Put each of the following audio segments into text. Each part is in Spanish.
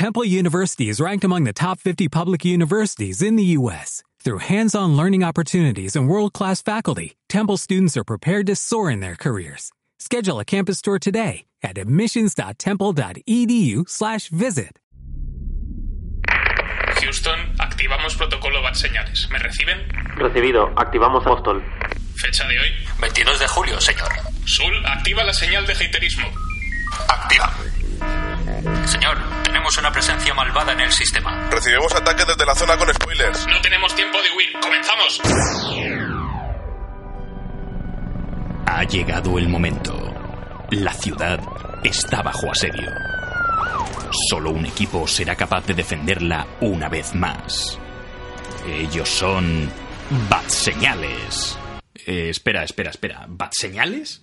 Temple University is ranked among the top 50 public universities in the U.S. Through hands-on learning opportunities and world-class faculty, Temple students are prepared to soar in their careers. Schedule a campus tour today at admissions.temple.edu/visit. Houston, activamos protocolo BAT señales. ¿Me reciben? Recibido. Activamos Apóstol. Fecha de hoy. 22 de julio, señor. Sul, activa la señal de haterismo. Activa. Señor, tenemos una presencia malvada en el sistema. Recibimos ataques desde la zona con spoilers. No tenemos tiempo de huir. ¡Comenzamos! Ha llegado el momento. La ciudad está bajo asedio. Solo un equipo será capaz de defenderla una vez más. Ellos son... Batseñales. Eh, espera, espera, espera. ¿Batseñales?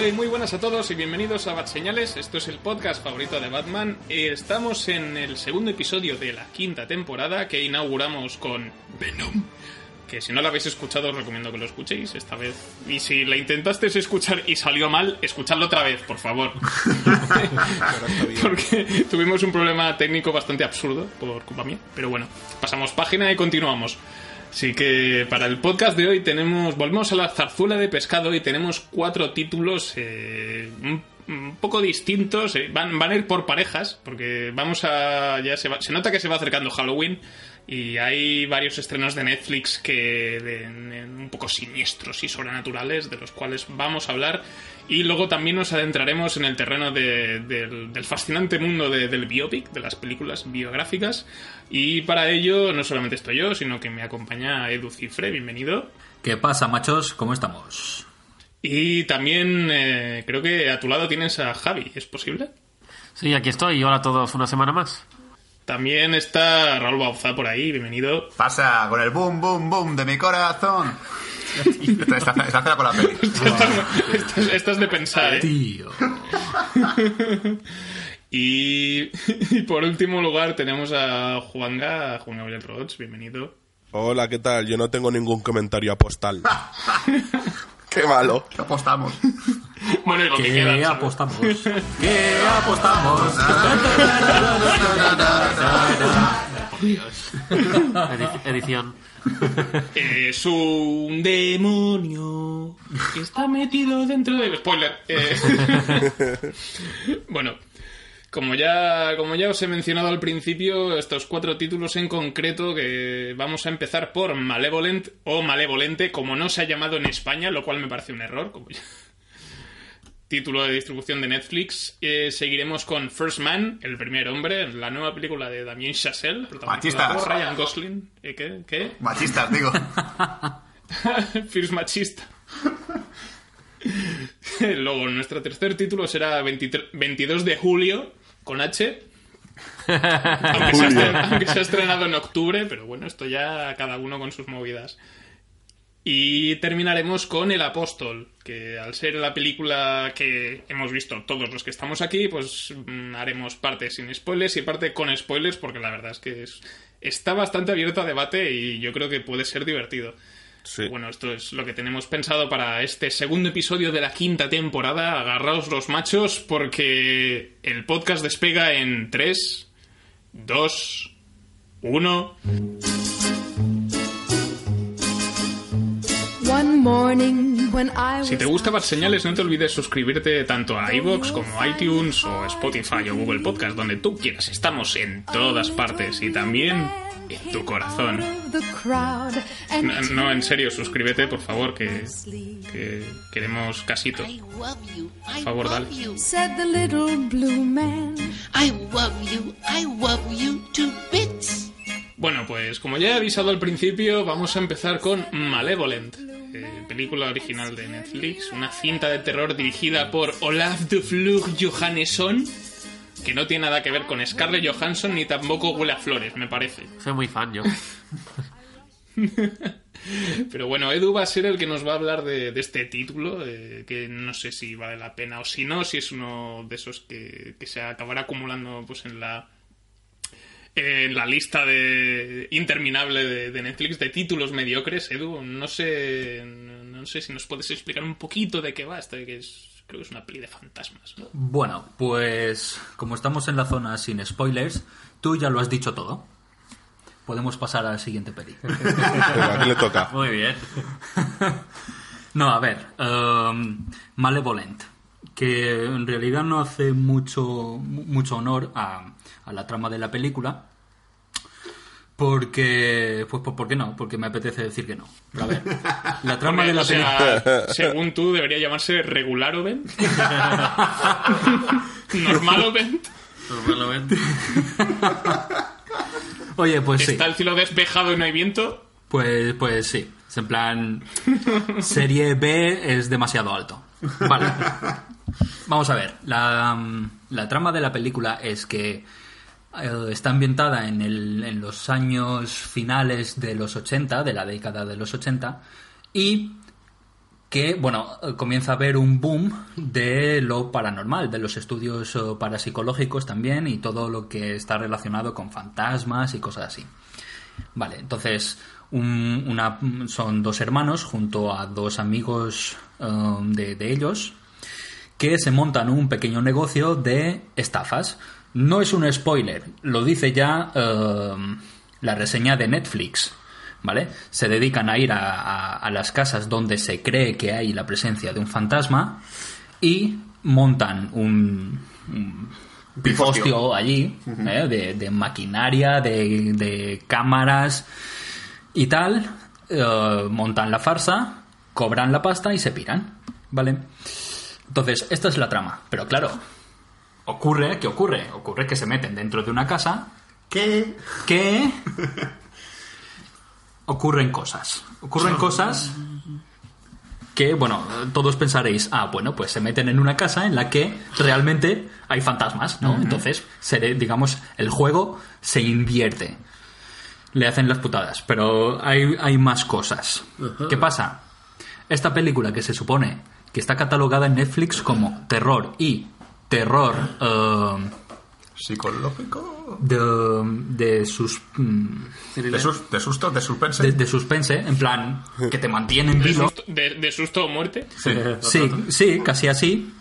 Hola y muy buenas a todos y bienvenidos a Bat Señales. Esto es el podcast favorito de Batman. Estamos en el segundo episodio de la quinta temporada que inauguramos con Venom. Que si no lo habéis escuchado os recomiendo que lo escuchéis esta vez. Y si la intentaste escuchar y salió mal, escuchadlo otra vez, por favor. Porque tuvimos un problema técnico bastante absurdo por culpa mía. Pero bueno, pasamos página y continuamos. Así que para el podcast de hoy tenemos, volvemos a la zarzuela de pescado y tenemos cuatro títulos eh, un, poco distintos. eh, van, van a ir por parejas, porque vamos a, ya se, va- se nota que se va acercando Halloween y hay varios estrenos de Netflix que de- de- un poco siniestros y sobrenaturales de los cuales vamos a hablar. Y luego también nos adentraremos en el terreno de- del, del fascinante mundo de- del biopic, de las películas biográficas. Y para ello no solamente estoy yo, sino que me acompaña Edu Cifre, bienvenido. ¿Qué pasa, machos? ¿Cómo estamos? Y también eh, creo que a tu lado tienes a Javi, ¿es posible? Sí, aquí estoy. Hola a todos, una semana más. También está Raúl Bauza por ahí, bienvenido. Pasa con el boom, boom, boom de mi corazón. Esta, esta, esta hace con la peli. Estás, estás de pensar, ¿eh? Tío. Y, y por último lugar tenemos a Juanga, a Juan Gabriel Rods, bienvenido. Hola, ¿qué tal? Yo no tengo ningún comentario postal. Qué malo. ¿Qué apostamos? Bueno, y lo que ¿Qué queda, ¿sabes? apostamos? ¿Qué apostamos? Dios. Edi- edición. Es un demonio que está metido dentro de... Spoiler. Eh, bueno, como ya, como ya os he mencionado al principio, estos cuatro títulos en concreto que vamos a empezar por Malevolent o Malevolente, como no se ha llamado en España, lo cual me parece un error. Como ya- Título de distribución de Netflix. Eh, seguiremos con First Man, el primer hombre, la nueva película de Damien Chazelle, protagonizada Machistas. por Ryan Gosling. ¿Eh, ¿Qué? ¿Qué? Machistas, digo. First Machista. Luego, nuestro tercer título será 23 22 de julio, con H. Aunque se, ha estren- aunque se ha estrenado en octubre, pero bueno, esto ya cada uno con sus movidas. Y terminaremos con El Apóstol, que al ser la película que hemos visto todos los que estamos aquí, pues mm, haremos parte sin spoilers y parte con spoilers, porque la verdad es que es- está bastante abierto a debate y yo creo que puede ser divertido. Sí. Bueno, esto es lo que tenemos pensado para este segundo episodio de la quinta temporada. Agarraos los machos porque el podcast despega en 3, 2, 1. Si te was gusta Bad Señales, no te olvides suscribirte tanto a iVoox como a iTunes o Spotify o Google Podcast, donde tú quieras. Estamos en todas partes y también en tu corazón. No, no, en serio, suscríbete, por favor, que, que queremos casito. I favor, dale. you. said the little blue man. I love you. I love you to bits. Bueno, pues como ya he avisado al principio, vamos a empezar con Malevolent, eh, película original de Netflix, una cinta de terror dirigida por Olaf de Flug Johannesson, que no tiene nada que ver con Scarlett Johansson ni tampoco huele a flores, me parece. Soy muy fan yo. Pero bueno, Edu va a ser el que nos va a hablar de, de este título, eh, que no sé si vale la pena o si no, si es uno de esos que, que se acabará acumulando pues en la en la lista de interminable de, de Netflix de títulos mediocres. Edu, no sé, no sé si nos puedes explicar un poquito de qué va esto, que es creo que es una peli de fantasmas. ¿no? Bueno, pues como estamos en la zona sin spoilers, tú ya lo has dicho todo. Podemos pasar a la siguiente peli. Venga, aquí le toca. Muy bien. No, a ver, um, Malevolent, que en realidad no hace mucho, mu- mucho honor a, a la trama de la película, porque, pues, pues, ¿por qué no? Porque me apetece decir que no. Pero a ver, la trama de la o sea, película... según tú, debería llamarse regular event. Normal event. Normalmente. Oye, pues sí. Está el cielo despejado y no hay viento. Pues, pues sí. Es en plan. Serie B es demasiado alto. Vale. Vamos a ver. La, mm, la trama de la película es que eh, está ambientada en, el- en los años finales de los 80, de la década de los 80, y que, bueno, comienza a haber un boom de lo paranormal, de los estudios eh, parapsicológicos también y todo lo que está relacionado con fantasmas y cosas así. Vale, entonces un- una, son dos hermanos junto a dos amigos um, de, de ellos que se montan un pequeño negocio de estafas. No es un spoiler, lo dice ya um, la reseña de Netflix. ¿Vale? Se dedican a ir a, a- a las casas donde se cree que hay la presencia de un fantasma y montan un, un Pifostio. pifostio allí ¿eh? de, de maquinaria, de, de cámaras y tal. eh, montan la farsa, cobran la pasta y se piran. ¿Vale? Entonces, esta es la trama. Pero claro, ocurre, ¿qué ocurre? Ocurre que se meten dentro de una casa ¿Qué? que ocurren cosas. Ocurren cosas que, bueno, todos pensaréis, ah, bueno, pues se meten en una casa en la que realmente hay fantasmas, ¿no? Entonces, se digamos, el juego se invierte. Le hacen las putadas, pero hay, hay más cosas. ¿Qué pasa? Esta película que se supone que está catalogada en Netflix como terror y terror eh, ¿Psicológico? de, de sus mm, ¿De, sus- de susto? ¿De suspense? de, de suspense, en plan que te mantienen De vivo. susto, de, de susto o muerte. Sí, sí, casi así.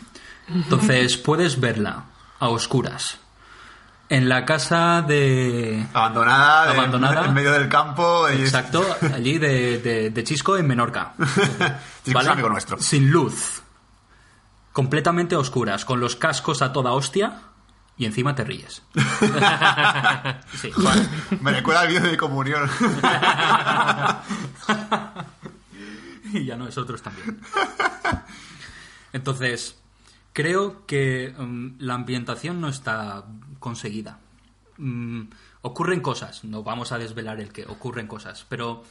Entonces puedes verla a oscuras en la casa de Abandonada, Abandonada. en medio del campo. exacto allí de, de- de Chisco en Menorca, Chisco es amigo nuestro. Sin luz, completamente oscuras, con los cascos a toda hostia y encima te ríes. Sí. Me recuerda al vídeo de comunión. y ya nosotros también. Entonces, creo que mm, la ambientación no está conseguida. Mm, ocurren cosas, no vamos a desvelar el que ocurren cosas, pero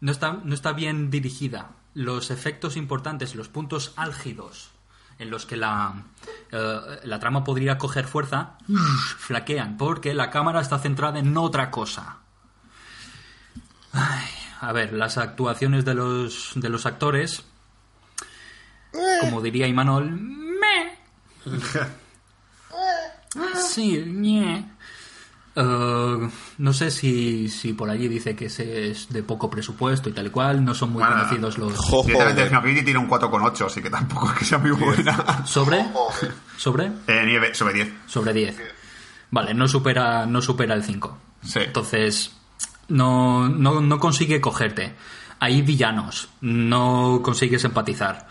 no está, no está bien dirigida. Los efectos importantes, los puntos álgidos en los que la, eh, la trama podría coger fuerza, flaquean, porque la cámara está centrada en otra cosa. A ver, las actuaciones de los, de los actores, como diría Imanol. Sí, ñe. Eh, no sé si, si por allí dice que ese es de poco presupuesto y tal y cual, no son muy Bueno, conocidos los... Directamente Snowpiercer tiene un 4,8, así que tampoco es que sea muy buena. ¿Sobre? ¿Sobre? Eh, nieve, sobre 10. Sobre 10. Vale, no supera, no supera el 5. Entonces, no, no, no consigue cogerte. Hay villanos, no consigues empatizar.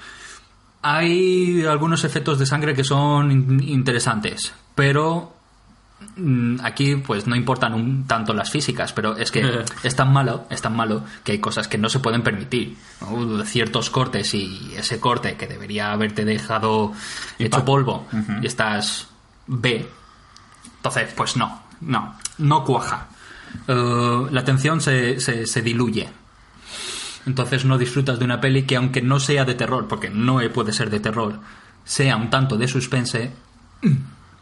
Hay algunos efectos de sangre que son in- interesantes, pero mm, aquí pues no importan un tanto las físicas, pero es que es tan malo, es tan malo que hay cosas que no se pueden permitir. ¿no? Ciertos cortes y ese corte que debería haberte dejado hecho polvo y estás B. Entonces, pues no, no, no cuaja. Eh, la atención se, se, se diluye. Entonces no disfrutas de una peli que aunque no sea de terror, porque no puede ser de terror, sea un tanto de suspense,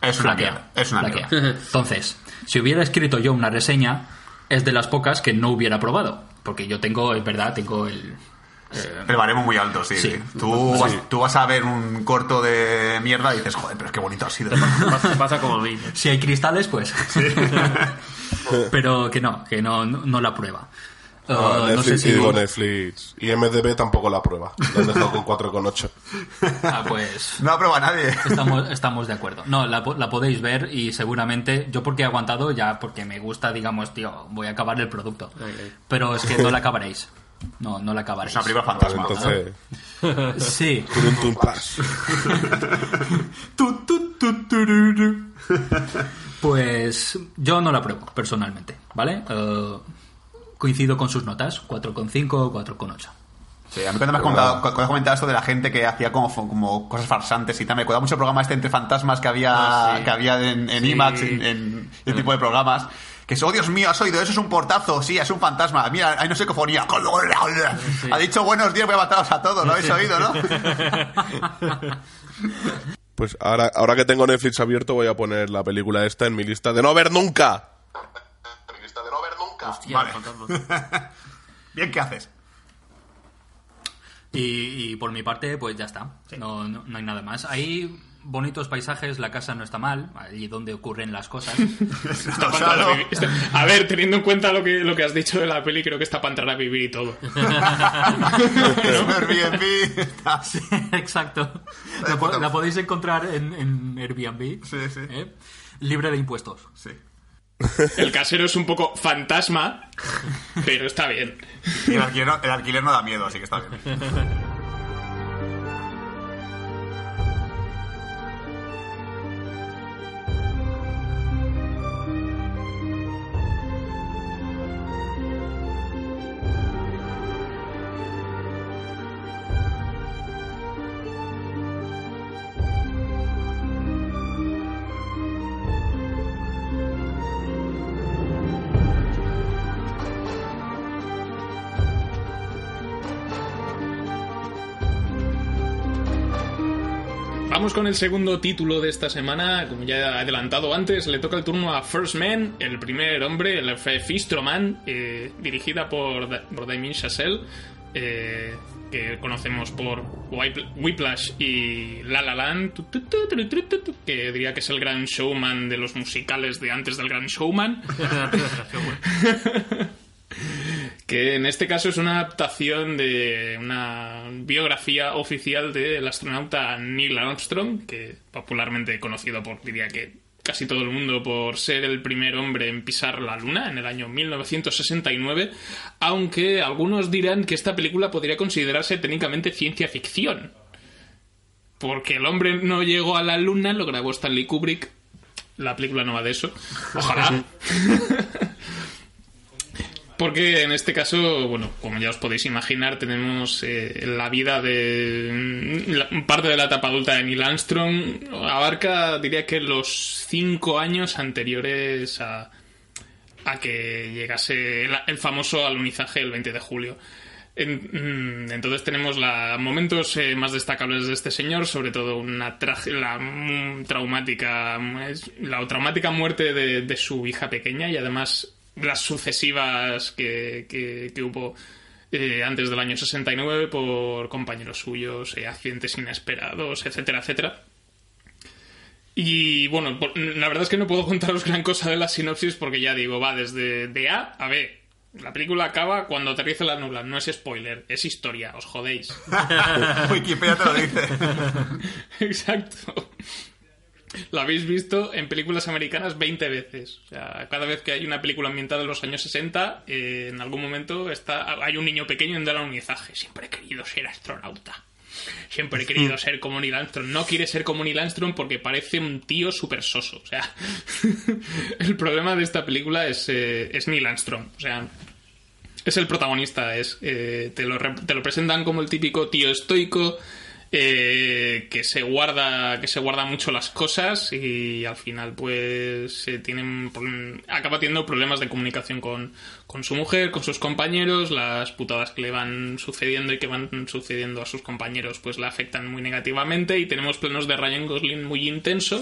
Es una mierda, es una mierda. Entonces, si hubiera escrito yo una reseña, es de las pocas que no hubiera probado. Porque yo tengo, es verdad, tengo el... eh, El baremo muy alto, sí. Sí. sí. Tú, Sí. Vas, tú vas a ver un corto de mierda y dices, joder, pero qué bonito ha sido. Pasa, pasa como a mí. si hay cristales, pues... Pero que no, que no, no, no la prueba. No, Uh, no Netflix, sé y si... digo Netflix. Y MDB tampoco la prueba. Lo han dejado con 4,8. Ah, pues... No aprueba nadie. Estamos, estamos de acuerdo. No, la, po- la podéis ver y seguramente, yo porque he aguantado ya, porque me gusta, digamos, tío, voy a acabar el producto. Pero es que no la acabaréis. No, no la acabaréis. Es una Vale, fantasma. entonces, Sí. Pues yo no la pruebo, personalmente, ¿vale? Eh, coincido con sus notas, 4,5, 4,8. Sí, a mí cuando me has, contado, cuando has comentado esto de la gente que hacía como, como cosas farsantes y tal, me acuerdo mucho el programa este entre fantasmas que había, Ah, sí. que había en, en Sí. IMAX, en, en ese tipo de programas. Que es, oh Dios mío, has oído, eso es un portazo, sí, es un fantasma. Mira, hay no sé cofonía. Ha dicho buenos días, voy a mataros a todos, lo habéis oído, ¿no? Pues ahora, ahora que tengo Netflix abierto, voy a poner la película esta en mi lista de no ver nunca. Hostia, Vale. Bien, ¿qué haces? Y, y por mi parte, pues ya está. No, no, no hay nada más. Hay bonitos paisajes, la casa no está mal, allí donde ocurren las cosas. Está para entrar a, vivir. Está- a ver, teniendo en cuenta lo que, lo que has dicho de la peli, creo que está para entrar a vivir y todo. Airbnb. está- Sí, exacto. La, po- la podéis encontrar en, en Airbnb. Sí, sí. ¿eh? Libre de impuestos. Sí. El casero es un poco fantasma, pero está bien. El alquiler no da miedo, así que está bien. Con el segundo título de esta semana. Como ya he adelantado antes, le toca el turno a First Man, el primer hombre, el Fistroman, eh, dirigida por, Da- por Damien Chazelle, eh, que conocemos por Whip- Whiplash y La La Land, que diría que es el gran showman de los musicales de antes del gran showman. que en este caso es una adaptación de una biografía oficial del astronauta Neil Armstrong, que popularmente conocido por, diría que casi todo el mundo, por ser el primer hombre en pisar la Luna en el año 1969, aunque algunos dirán que esta película podría considerarse técnicamente ciencia ficción. Porque el hombre no llegó a la Luna, lo grabó Stanley Kubrick. La película no va de eso. Ojalá. Porque en este caso, bueno, como ya os podéis imaginar, tenemos eh, la vida de mm, parte de la etapa adulta de Neil Armstrong. Abarca, diría que los cinco años anteriores a, a que llegase el, el famoso alunizaje el 20 de julio. Mm, entonces tenemos la, momentos eh, más destacables de este señor, sobre todo una la mm, traumática la traumática muerte de su hija pequeña y además las sucesivas que, que- que hubo eh, antes del año 69 por compañeros suyos, eh, accidentes inesperados, etcétera, etcétera. Y bueno, la verdad es que no puedo contaros gran cosa de la sinopsis porque ya digo, va desde de A a B. La película acaba cuando aterriza la nula. No es spoiler, es historia, os jodéis. Wikipedia te lo dice. Exacto. La habéis visto en películas americanas 20 veces. O sea, cada vez que hay una película ambientada en los años 60, eh, en algún momento está, hay un niño pequeño en el alunizaje. Siempre he querido ser astronauta. Siempre he querido ser como Neil Armstrong. No quiere ser como Neil Armstrong porque parece un tío súper soso. O sea, el problema de esta película es, eh, es Neil Armstrong. O sea, es el protagonista, es eh, te, lo, te lo presentan como el típico tío estoico eh, que se guarda que se guarda mucho las cosas y al final pues se tienen pro- acaba teniendo problemas de comunicación con, con su mujer, con sus compañeros, las putadas que le van sucediendo y que van sucediendo a sus compañeros pues la afectan muy negativamente y tenemos planos de Ryan Gosling muy intenso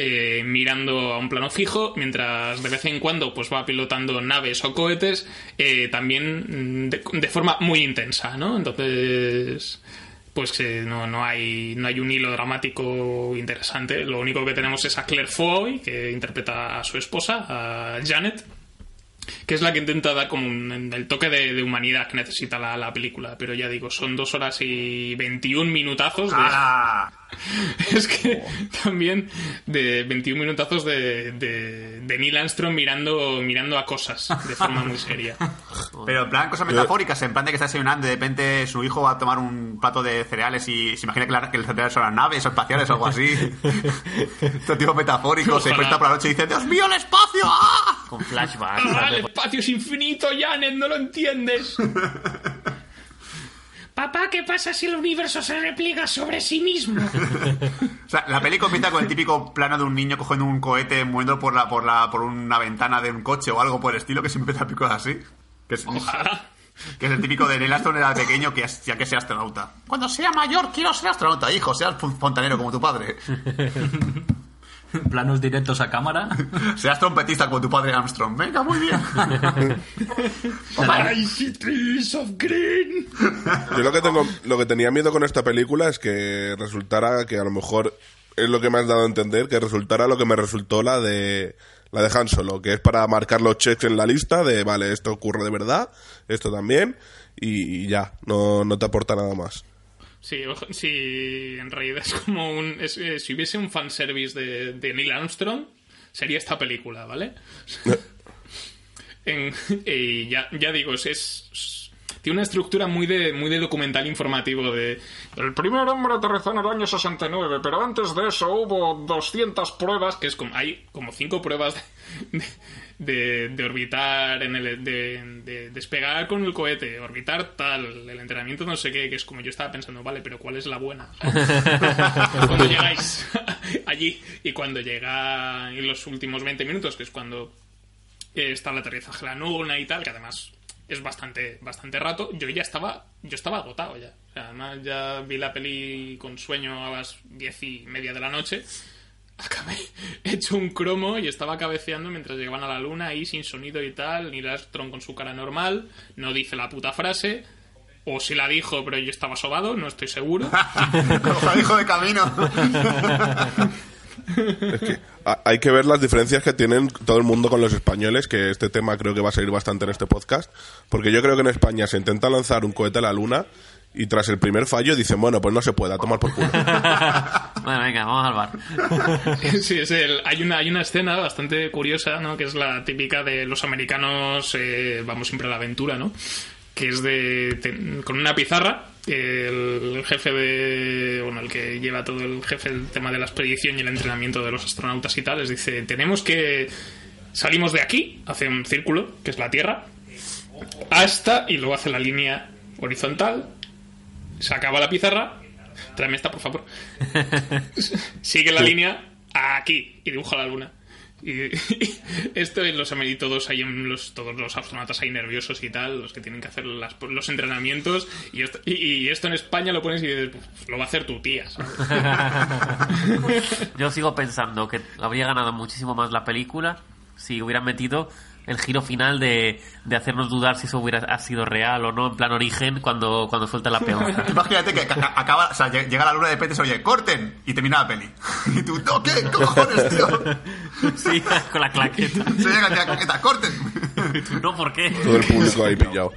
eh, mirando a un plano fijo, mientras de vez en cuando pues va pilotando naves o cohetes, eh, también de, de forma muy intensa, ¿no? Entonces, pues que no, no, hay, no hay un hilo dramático interesante. Lo único que tenemos es a Claire Foy, que interpreta a su esposa, a Janet, que es la que intenta dar como un- el toque de, humanidad que necesita la, la película. Pero ya digo, son dos horas y 21 minutazos de... ¡Hala! Es que también de 21 minutazos de, de, de Neil Armstrong mirando, mirando a cosas de forma muy seria. Pero en plan cosas metafóricas, en plan de que está desayunando y de repente su hijo va a tomar un plato de cereales y se imagina que, la- que el cereal son las naves o espaciales o algo así. Este tipo metafórico, se Ojalá. cuesta por la noche y dice, ¡Dios mío, el espacio! ¡Ah! Con flashbacks. ¡Ah, el espacio es infinito, Janet! ¡No lo entiendes! Papá, ¿qué pasa si el universo se repliega sobre sí mismo? O sea, la peli comienza con el típico plano de un niño cogiendo un cohete, moviendo por la, por la, por una ventana de un coche o algo por el estilo, que siempre empieza pico así. Que es, Ojalá. que es el típico de Neil Armstrong era pequeño que ya que sea astronauta. Cuando sea mayor quiero ser astronauta, hijo, seas fon- fontanero como tu padre. Planos directos a cámara. Seas trompetista como tu padre Armstrong. Venga, muy bien. I see trees of green. Yo lo que tengo, lo que tenía miedo con esta película es que resultara que a lo mejor es lo que me has dado a entender, que resultara lo que me resultó la de la de Han Solo, que es para marcar los checks en la lista de vale, esto ocurre de verdad, esto también, y, y ya, no, no te aporta nada más. Sí, en realidad es como un... es- eh, si hubiese un fanservice de, de Neil Armstrong, sería esta película, ¿vale? En- y ya, ya digo, es, es- tiene una estructura muy de, muy de documental informativo de... El primer hombre aterrizó en el año 69, pero antes de eso hubo 200 pruebas, que es como... Hay como cinco pruebas de, de, de orbitar, en el, de, de despegar con el cohete, orbitar tal, el entrenamiento no sé qué, que es como yo estaba pensando, vale, pero ¿cuál es la buena? cuando llegáis allí y cuando llega en los últimos 20 minutos, que es cuando eh, está el aterrizaje la luna y tal, que además es bastante bastante rato, yo ya estaba yo estaba agotado ya. O sea, además ya vi la peli con sueño a las diez y media de la noche. Acabé hecho un cromo y estaba cabeceando mientras llegaban a la luna ahí sin sonido y tal. Neil Armstrong con su cara normal, no dice la puta frase. O si la dijo, pero yo estaba sobado, no estoy seguro. Ojalá hijo de camino. Es que ha- hay que ver las diferencias que tienen todo el mundo con los españoles, que este tema creo que va a salir bastante en este podcast, porque yo creo que en España se intenta lanzar un cohete a la luna y tras el primer fallo dicen, bueno, pues no se puede, a tomar por culo. Bueno, venga, vamos al bar. Sí, es el, hay, una, hay una escena bastante curiosa, ¿no? Que es la típica de los americanos, eh, vamos siempre a la aventura, ¿no? Que es de, ten- con una pizarra, el jefe de, bueno, el que lleva todo el jefe el tema de la expedición y el entrenamiento de los astronautas y tal, les dice, tenemos que, salimos de aquí, hace un círculo, que es la Tierra, hasta, y luego hace la línea horizontal, se acaba la pizarra, tráeme esta, por favor. Sigue la línea aquí y dibuja la luna. Y, y esto los y todos ahí los todos los astronautas ahí nerviosos y tal, los que tienen que hacer las- los entrenamientos y esto, y, esto en España lo pones y dices, "Pues, lo va a hacer tu tía. Yo sigo pensando que habría ganado muchísimo más la película si hubieran metido el giro final de, de hacernos dudar si eso hubiera ha sido real o no, en plan origen, cuando, cuando suelta la peonza. Imagínate que ca- acaba, o sea, lle- llega la luna de repente se oye, corten, y termina la peli. Y tú, no, ¿qué? ¿Qué cojones, tío? Sí, con la claqueta. Se llega aquí a la claqueta, corten. No, ¿por qué? Todo el público ahí pillado.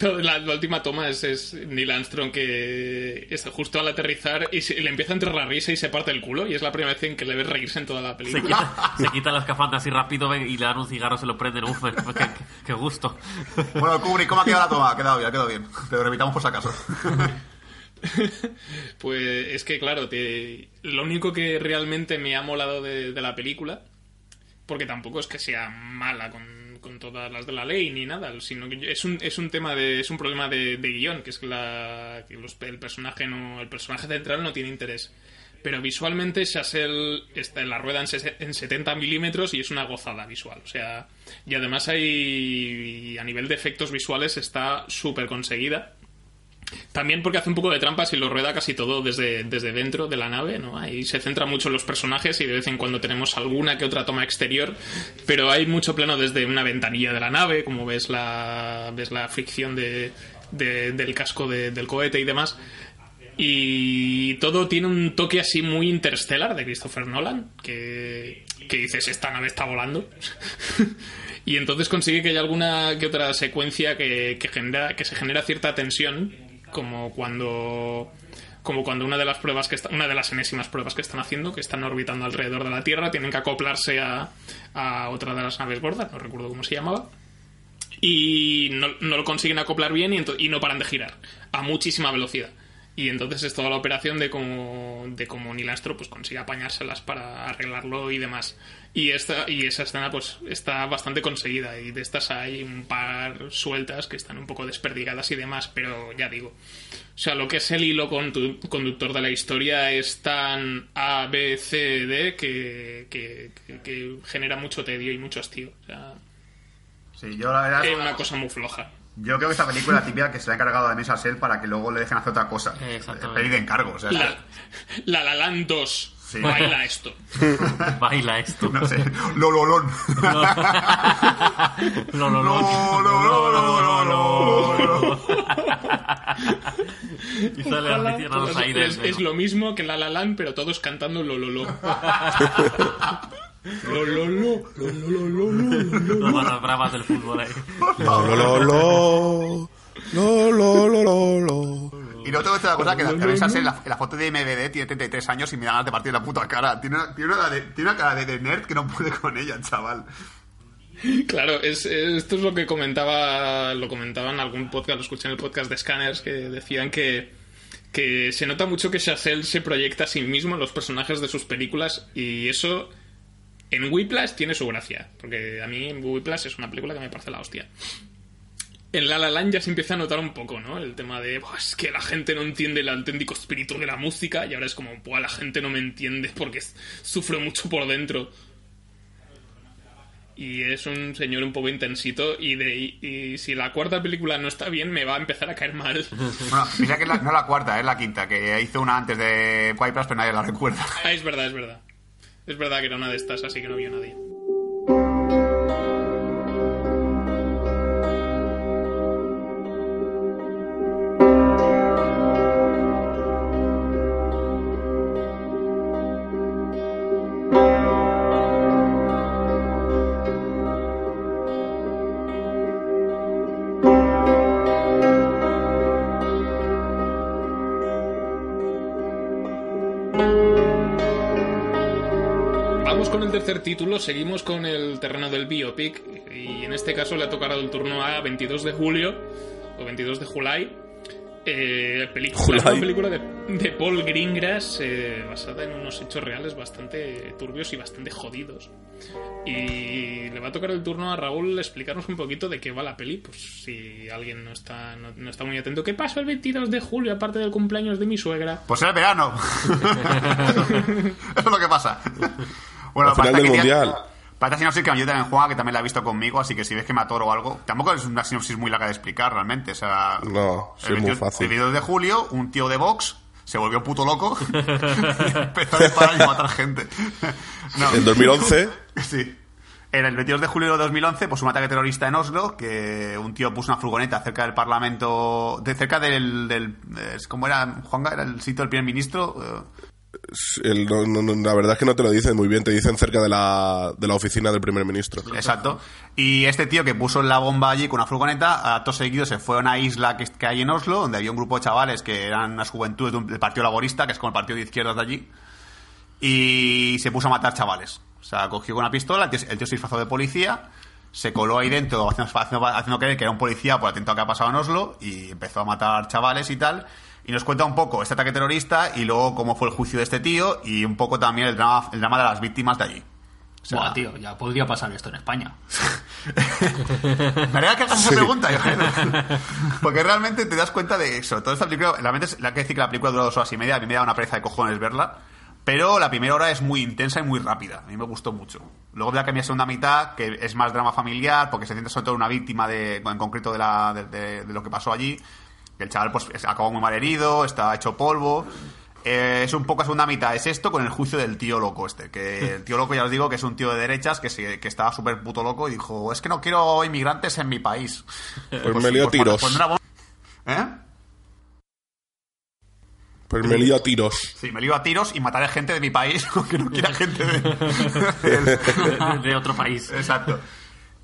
La, la última toma es, es Neil Armstrong que está justo al aterrizar y se- le empieza a entrar la risa y se parte el culo y es la primera vez en que le ves reírse en toda la Se película. quita, se quita la escafandra así rápido y le dan un cigarro, se lo prenden. Uf, qué, qué- qué gusto. Bueno, Kubrick, ¿cómo ha quedado la toma? Ha quedado bien, ha quedado bien. Pero repitamos por si acaso. Pues es que, claro, te- lo único que realmente me ha molado de, de la película, porque tampoco es que sea mala con, con todas las de la ley ni nada, sino que es un, es un tema de, es un problema de, de guion, que es que, la, que los- el personaje no, el personaje central no tiene interés. Pero visualmente Chassel está en la rueda en, en 70 milímetros y es una gozada visual. O sea, y además hay, a nivel de efectos visuales está súper conseguida. También porque hace un poco de trampas y lo rueda casi todo desde, desde dentro de la nave, ¿no? Ahí se centra mucho en los personajes y de vez en cuando tenemos alguna que otra toma exterior, pero hay mucho plano desde una ventanilla de la nave, como ves la, ves la fricción de, de- del casco de- del cohete y demás. Y todo tiene un toque así muy interstellar de Christopher Nolan, que, que dices, esta nave está volando. y entonces consigue que haya alguna que otra secuencia que, que, genera, que se genera cierta tensión, como cuando como cuando una de las pruebas que está, una de las enésimas pruebas que están haciendo, que están orbitando alrededor de la Tierra, tienen que acoplarse a, a otra de las naves gordas, no recuerdo cómo se llamaba, y no, no lo consiguen acoplar bien y, y no paran de girar a muchísima velocidad. Y entonces es toda la operación de cómo, de cómo Neil Armstrong pues, consigue apañárselas para arreglarlo y demás. Y, esta, y esa escena pues está bastante conseguida. Y de estas hay un par sueltas que están un poco desperdigadas y demás, pero ya digo. O sea, lo que es el hilo conductor de la historia es tan A, B, C, D que, que, que- que genera mucho tedio y mucho hastío. O sea, Sí, yo la verdad. es una cosa muy floja. Yo creo que esta película es típica que se le ha encargado a Mesa Sel para que luego le dejen hacer otra cosa. Exactamente. Pedir de encargo, o sea. La La La Land 2. Sí. Baila esto. Baila esto. No sé. Lololón. No, no. Y sale la metiendo a los aires. es, es lo mismo que La La Land, pero todos cantando lo lo lo. Lo lo lo, lo lo lo lo lo. Las bravas del fútbol ahí. Lo, lo, lo, lo. Lo, lo, lo, lo, lo. Y luego tengo otra cosa que la, Sel, la, la foto de MVD tiene 33 años y me da ganas de partir la puta cara. Tiene una, tiene una, de- tiene una cara de, de nerd que no puede con ella, chaval. Claro, es, esto es lo que comentaba, lo comentaba en algún podcast, lo escuché en el podcast de Scanners, que decían que, que se nota mucho que Chazelle se proyecta a sí mismo en los personajes de sus películas y eso en Whiplash tiene su gracia, porque a mí Whiplash es una película que me parece la hostia. En La La Land ya se empieza a notar un poco, ¿no? El tema de, "Buah, es que la gente no entiende el auténtico espíritu de la música y ahora es como, Buah, la gente no me entiende porque sufro mucho por dentro. Y es un señor un poco intensito y, de, y, y si la cuarta película no está bien me va a empezar a caer mal. Bueno, mira que es la- no la cuarta, es la quinta, que hizo una antes de White Plus, pero nadie la recuerda. Ah, es verdad, es verdad. Es verdad que era una de estas, así que no vio nadie. Tercer título, seguimos con el terreno del biopic y en este caso le ha tocado el turno a 22 de julio o 22 de July. Eh, película, una película de, de Paul Greengrass eh, basada en unos hechos reales bastante turbios y bastante jodidos. Y le va a tocar el turno a Raúl explicarnos un poquito de qué va la peli, pues si alguien no está, no, no está muy atento. ¿Qué pasó el 22 de julio aparte del cumpleaños de mi suegra? Pues era verano. Eso es lo que pasa. Bueno, Al final del mundial. Para esta sinopsis que me ayuda en Juan, que también la ha visto conmigo, así que si ves que me atoro o algo, tampoco es una sinopsis muy larga de explicar realmente. O sea, No, sí, el muy 22 fácil. El 22 de julio, un tío de Vox se volvió puto loco y empezó a disparar y a matar gente. No. En 2011, Sí. En el 22 de julio de 2011, pues un ataque terrorista en Oslo, que un tío puso una furgoneta cerca del Parlamento, de cerca del, del ¿cómo era, Juanga? ¿Era el sitio del primer ministro? El- no- no- la verdad es que no te lo dicen muy bien, te dicen cerca de la, de la oficina del primer ministro. Exacto. Y este tío que puso la bomba allí con una furgoneta, acto seguido se fue a una isla que, que hay en Oslo, donde había un grupo de chavales que eran unas juventudes del Partido Laborista, que es como el partido de izquierdas de allí, y se puso a matar chavales. O sea, cogió con una pistola, el tío, el tío se disfrazó de policía, se coló ahí dentro haciendo, haciendo, haciendo creer que era un policía por el atentado que ha pasado en Oslo y empezó a matar chavales y tal. Y nos cuenta un poco este ataque terrorista y luego cómo fue el juicio de este tío y un poco también el drama, el drama de las víctimas de allí. O sea, Buah, tío, ya podría pasar esto en España. Me haría que hagas esa pregunta. Porque realmente te das cuenta de eso. Toda esta película, realmente es, la que decir que la película dura dos horas y media, a mí me da una pereza de cojones verla. Pero la primera hora es muy intensa y muy rápida. A mí me gustó mucho. Luego ya que mi segunda mitad, que es más drama familiar, porque se centra sobre todo en una víctima de, en concreto de, la, de, de- de lo que pasó allí. Que el chaval pues es- acabó muy mal herido, está hecho polvo. Eh, es un poco la segunda mitad. Es esto con el juicio del tío loco este. Que el tío loco, ya os digo, que es un tío de derechas que, se- que estaba súper puto loco y dijo: Es que no quiero inmigrantes en mi país. Pues me lío a tiros. pues ¿Eh? Pues me lío a tiros. Sí, me lío a tiros y mataré gente de mi país, aunque no quiera gente de, de, de otro país. Exacto.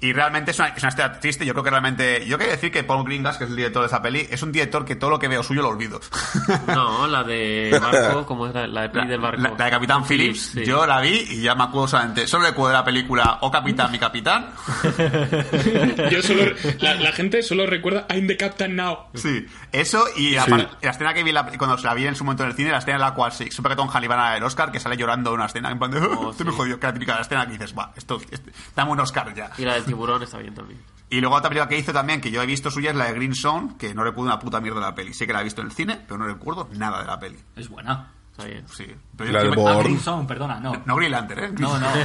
Y realmente es una, es una historia triste. Yo creo que realmente. Yo quiero decir que Paul Greengrass, que es el director de esa peli, es un director que todo lo que veo suyo lo olvido. No, la de barco, ¿cómo es la, la de peli del barco? La, la de Capitán Phillips, sí. yo la vi y ya me acuerdo solamente. Solo recuerdo de la película O Capitán, mi Capitán. Yo solo, la, la gente solo recuerda I'm the Captain Now. Sí, eso y la, Sí. la escena que vi la- cuando la vi en su momento en el cine, la escena en la cual sí, supe que Tom iba a el Oscar, que sale llorando en una escena en plan de, Oh, "Este me sí. jodió, que la típica escena que dices, va, esto, este- dame un Oscar ya. Y la del tiburón está bien también. Y luego otra película que hizo también, que yo he visto suya, es la de Green Zone, que no recuerdo una puta mierda de la peli. Sé que la he visto en el cine, pero no recuerdo nada de la peli. Es buena. Está bien. Sí. Pero La yo- de. Ah, Green Zone, perdona, no. No Green Lantern, ¿eh? No, no.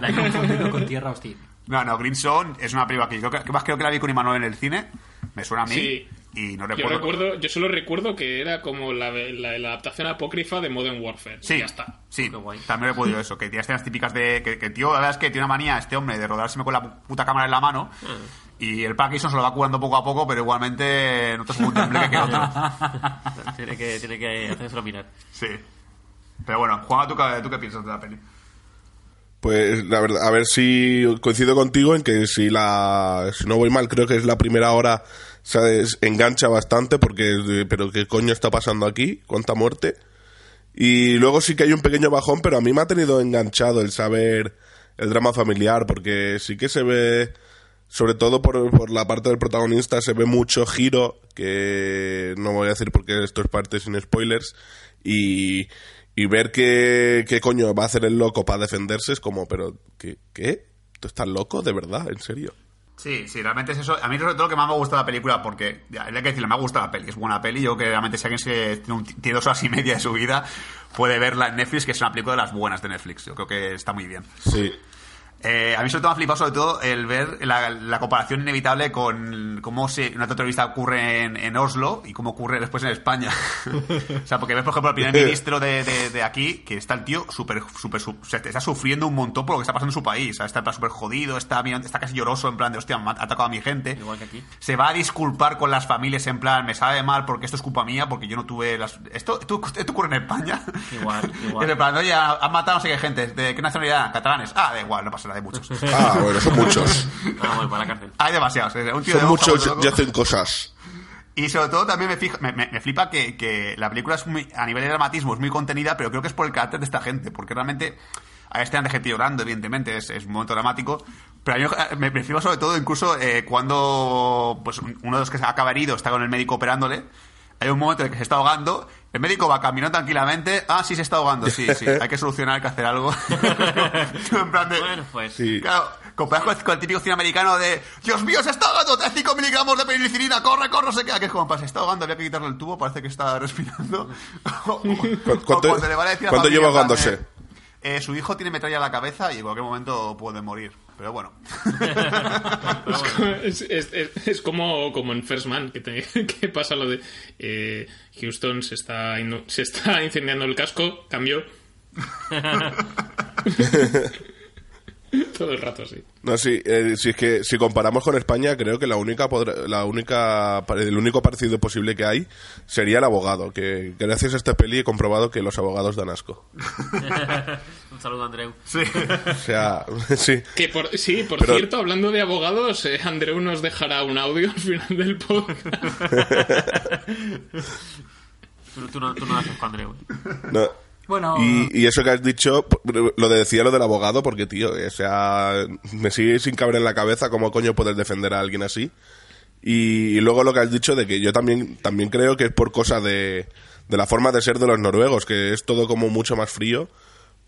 La he confundido con Tierra Hostil. No, no, Green Zone es una película que yo creo que, que más creo que la vi con Imanol en el cine. Me suena a mí. Sí. Y no Yo recuerdo. recuerdo, yo solo recuerdo que era como la, la, la adaptación apócrifa de Modern Warfare. Sí, Y ya está. Sí, también recuerdo yo eso. Que tiene escenas típicas de. Que, que, tío, la verdad es que tiene una manía este hombre de rodárseme con la puta cámara en la mano. Ah. Y el Parkinson se lo va curando poco a poco, pero igualmente no te es un tembleque que otro. Tiene que, tiene que hacérselo mirar. Sí. Pero bueno, Juan, ¿tú, qué- ¿tú qué piensas de la peli? Pues la verdad, a ver si coincido contigo en que si la si no voy mal, creo que es la primera hora ¿sabes? engancha bastante porque pero qué coño está pasando aquí, cuánta muerte. Y luego sí que hay un pequeño bajón, pero a mí me ha tenido enganchado el saber el drama familiar porque sí que se ve sobre todo por, por la parte del protagonista se ve mucho giro que no voy a decir porque esto es parte sin spoilers y, y ver que, qué coño va a hacer el loco para defenderse es como pero ¿qué? ¿qué? ¿tú estás loco? ¿de verdad? ¿en serio? Sí, sí, realmente es eso. A mí sobre todo lo que más me gusta la película, porque ya, hay que decirlo, me gusta la peli, es buena peli. Yo creo que realmente si alguien se, tiene, un- tiene dos horas y media de su vida, puede verla en Netflix, que es una película de las buenas de Netflix. Yo creo que está muy bien. sí Eh, a mí sobre todo me ha flipado sobre todo el ver la, la comparación inevitable con cómo se, una terrorista ocurre en, en Oslo y cómo ocurre después en España. o sea, porque ves, por ejemplo, al primer ministro de, de- de aquí, que está el tío súper, súper, o sea, está sufriendo un montón por lo que está pasando en su país. O sea, está súper jodido, está, mirando- está casi lloroso, en plan de, hostia, me ha atacado a mi gente. Igual que aquí. Se va a disculpar con las familias en plan, me sabe mal porque esto es culpa mía, porque yo no tuve las... ¿Esto, esto, esto ocurre en España? Igual, igual. En plan, oye, han matado no sé qué gente. ¿De qué nacionalidad? Catalanes. Ah, da igual, no pasa nada, hay muchos. ah bueno son muchos bueno, para la cárcel. Hay demasiados. eh, Un tío de son ojos muchos y hacen cosas Y sobre todo también me, fija- me, me- me flipa que, que la película es muy, a nivel de dramatismo es muy contenida, pero creo que es por el carácter de esta gente, porque realmente hay escenas de gente llorando, evidentemente, es, es un momento dramático, pero a mí eh, me, me flipa sobre todo incluso eh, cuando pues, un- uno de los que se acaba herido está con el médico operándole, hay un momento en el que se está ahogando, el médico va caminando tranquilamente, ah, sí se está ahogando, sí, sí, hay que solucionar, hay que hacer algo. en plan de, Bueno, pues. Sí. Claro, comparado con, con el típico cine americano de Dios mío, se está ahogando, trae 5 miligramos de penicilina, corre, corre, no sé qué. Que es como, para, se está ahogando, había que quitarle el tubo, parece que está respirando. O- o- o cuánto- cuando le van a decir a la cuánto familia, lleva ahogándose? eh, su hijo tiene metralla en la cabeza y en cualquier momento puede morir. Pero bueno. Es, es- es- es como, como en First Man, que, te- que pasa lo de eh, Houston se está, se está incendiando el casco, cambio. Todo el rato, sí. No, sí, eh, si es que si comparamos con España, creo que la única, la única, el único parecido posible que hay sería el abogado, que gracias a esta peli he comprobado que los abogados dan asco. Un saludo, Andreu. Sí. O sea, sí. Que por, sí, por Pero- cierto, hablando de abogados, eh, Andreu nos dejará un audio al final del podcast. Tú, tú no, tú no haces con Andreu. No. Bueno, Y, y eso que has dicho, lo de decía lo del abogado, porque, tío, o sea, me sigue sin caber en la cabeza cómo coño puedes defender a alguien así. Y, y luego lo que has dicho de que yo también, también creo que es por cosa de, de la forma de ser de los noruegos, que es todo como mucho más frío.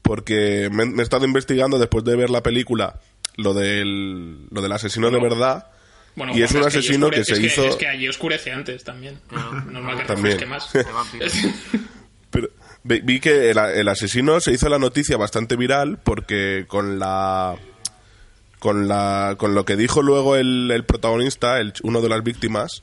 Porque me, me he estado investigando después de ver la película lo del, lo del asesino de verdad. Bueno, y es un que allí asesino que se es hizo. Es que allí oscurece antes también. Normal que También. más. Vi, que el, asesino se hizo la noticia bastante viral porque con la con la con lo que dijo luego el, protagonista, el, uno de las víctimas,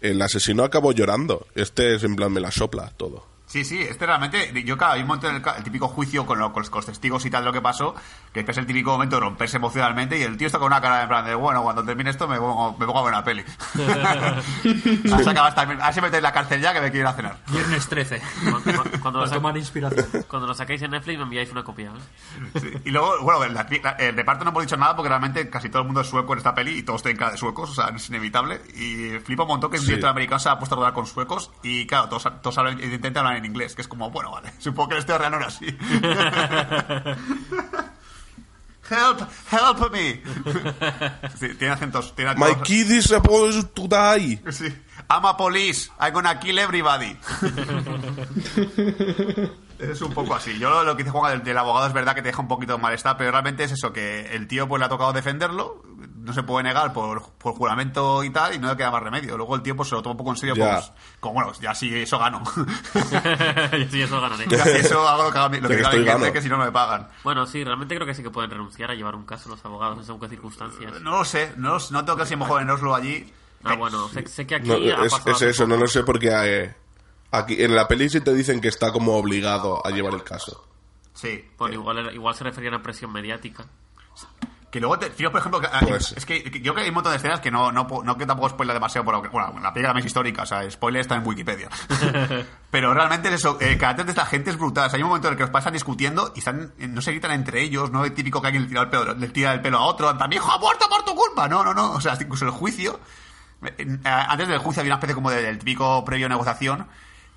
el asesino acabó llorando. Este es en plan, me la sopla todo. Sí, sí, este realmente, yo claro, hay un momento en el, típico juicio con, lo- con los, con los testigos y tal de lo que pasó, que es el típico momento de romperse emocionalmente y el tío está con una cara en plan de, bueno, cuando termine esto me pongo, me pongo a ver una peli. Así acaba esta- a ver si metéis en la cárcel ya que me quiero ir a cenar. Viernes 13. Cuando, cuando- cuando lo tomar inspiración. cuando lo sacáis en Netflix me enviáis una copia. ¿eh? Sí, Y luego, bueno, el, la- el reparto no hemos dicho nada porque realmente casi todo el mundo es sueco en esta peli y todos tienen cara de suecos, o sea, es inevitable. Y flipa un montón que un Sí. director americano se ha puesto a rodar con suecos y claro, todos, todos hablan, intentan hablar en inglés, que es como, bueno, vale, supongo que el este real no era así. Help, help me. Sí, tiene acentos, tiene My kid is supposed to die. Sí. I'm a police. I'm gonna kill everybody. es un poco así. Yo lo que dice Juan del, del abogado es verdad que te deja un poquito de malestar, pero realmente es eso, que el tío pues le ha tocado defenderlo, no se puede negar por, por juramento y tal, y no le queda más remedio. Luego el pues se lo toma un poco en serio, Ya. pues, como bueno, ya sí, eso gano. sí, eso ganaré. ya si eso hago lo que, haga mi- lo Ya que que diga mi gano. que si no no me pagan. Bueno, sí, realmente creo que sí que pueden renunciar a llevar un caso los abogados en según qué circunstancias. No lo sé, no, no tengo que ser mejor en Oslo allí. Ah, bueno, sé, sé que aquí No, ha es, eso, no lo sé porque eh, aquí en la peli sí te dicen que está como obligado a llevar el caso. Sí. Bueno, igual, igual se referían a presión mediática. Que luego, te, tío, por ejemplo, que- Pues- es que, que yo creo que hay un montón de escenas que no, no, no que tampoco spoiler demasiado por lo que, bueno, la película también es histórica, o sea, spoiler está en Wikipedia. Pero realmente es eso, el carácter de esta gente es brutal. O sea, hay un momento en el que los pasan discutiendo y están, no se gritan entre ellos, no es típico que alguien le tira el pelo, le tira el pelo a otro, también hijo ha muerto por tu culpa. No, no, no. O sea, incluso el juicio, eh, eh, antes del juicio había una especie como de- del típico previo negociación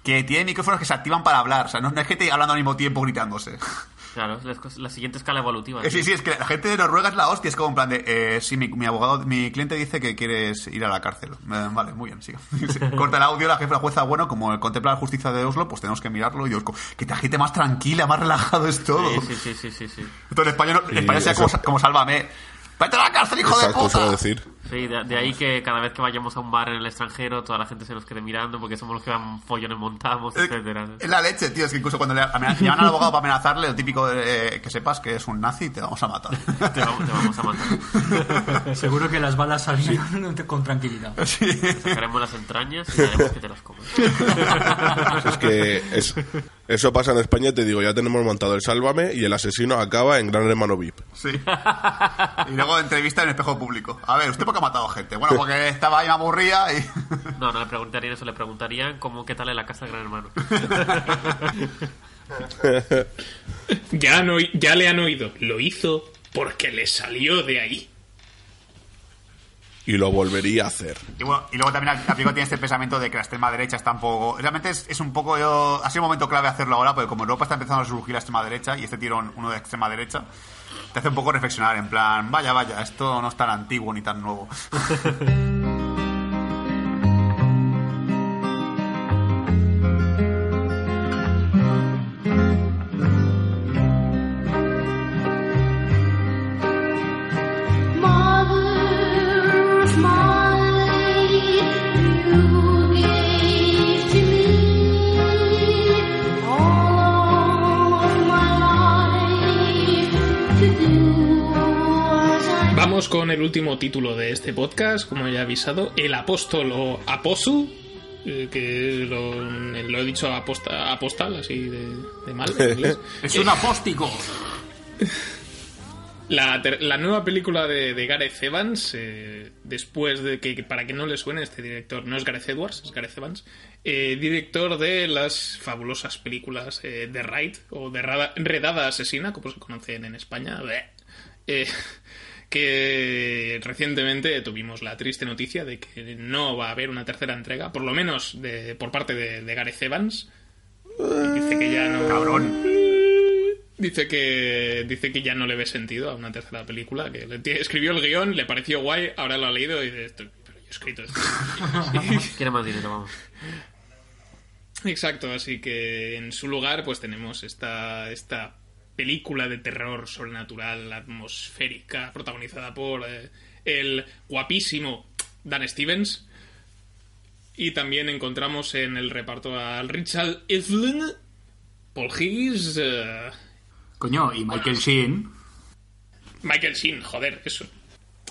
que tiene micrófonos que se activan para hablar. O sea, no, no es que te hablando al mismo tiempo gritándose. Claro, es la, la siguiente escala evolutiva. Eh, Sí, sí, es que la gente de Noruega es la hostia. Es como en plan de, eh, sí, mi, mi abogado, mi cliente dice que quieres ir a la cárcel. Eh, vale, muy bien, siga. Sí, Corta el audio, la jefa, la jueza, bueno, como contempla la justicia de Oslo, pues tenemos que mirarlo. Y como, que te agite más tranquila, más relajado es todo. Sí, sí, sí, sí, sí, sí. Entonces, en España, no- en España sea como, como sálvame. ¡Vete a la cárcel, hijo Exacto, de eso puta! decir. Sí, de, de ahí que cada vez que vayamos a un bar en el extranjero, toda la gente se nos quede mirando porque somos los que van follones montamos, Eh, etcétera. Es la leche, tío. Es que incluso cuando le llaman al abogado para amenazarle, lo típico de, eh, que sepas que es un nazi y te vamos a matar. Te vamos, te vamos a matar. Seguro que las balas salieron con tranquilidad. Sacaremos las entrañas y haremos que te las comas. Es que es- eso pasa en España, te digo, ya tenemos montado el Sálvame y el asesino acaba en Gran Hermano VIP. Sí. Y luego entrevista en espejo público. A ver, ¿usted por qué matado gente? Bueno, porque estaba ahí, me aburría y... No, no le preguntarían eso, le preguntarían cómo qué tal en la casa del gran hermano. Ya, no, ya le han oído. Lo hizo porque le salió de ahí. Y lo volvería a hacer. Y, bueno, y luego también la tiene este pensamiento de que la extrema derecha está un poco... Realmente es, es un poco... Yo, ha sido un momento clave hacerlo ahora, porque como Europa está empezando a surgir la extrema derecha y este tirón, uno de extrema derecha, te hace un poco reflexionar, en plan, vaya, vaya, esto no es tan antiguo ni tan nuevo. con el último título de este podcast, como ya he avisado, El Apóstol o Aposu, eh, que lo, lo he dicho aposta, apostal, así de, de mal en inglés. Es un apóstico. La, ter- la nueva película de, de Gareth Evans, eh, después de que, que para que no le suene, este director no es Gareth Edwards, es Gareth Evans, eh, director de las fabulosas películas eh, The Raid o de Rada- Redada Asesina, como se conocen en España, bleh, eh, que recientemente tuvimos la triste noticia de que no va a haber una tercera entrega, por lo menos de, por parte de, de Gareth Evans. Dice que ya no. Cabrón. Dice que dice que ya no le ve sentido a una tercera película, que le- escribió el guion, le pareció guay, ahora lo ha leído y dice, "Esto- pero yo he escrito esto. Quiere más dinero, vamos. Exacto, así que en su lugar pues tenemos esta, esta película de terror sobrenatural, atmosférica, protagonizada por eh, el guapísimo Dan Stevens. Y también encontramos en el reparto a Richard Evelyn, Paul Higgins, eh, Coño, y Michael Sheen. Michael Sheen, joder, eso.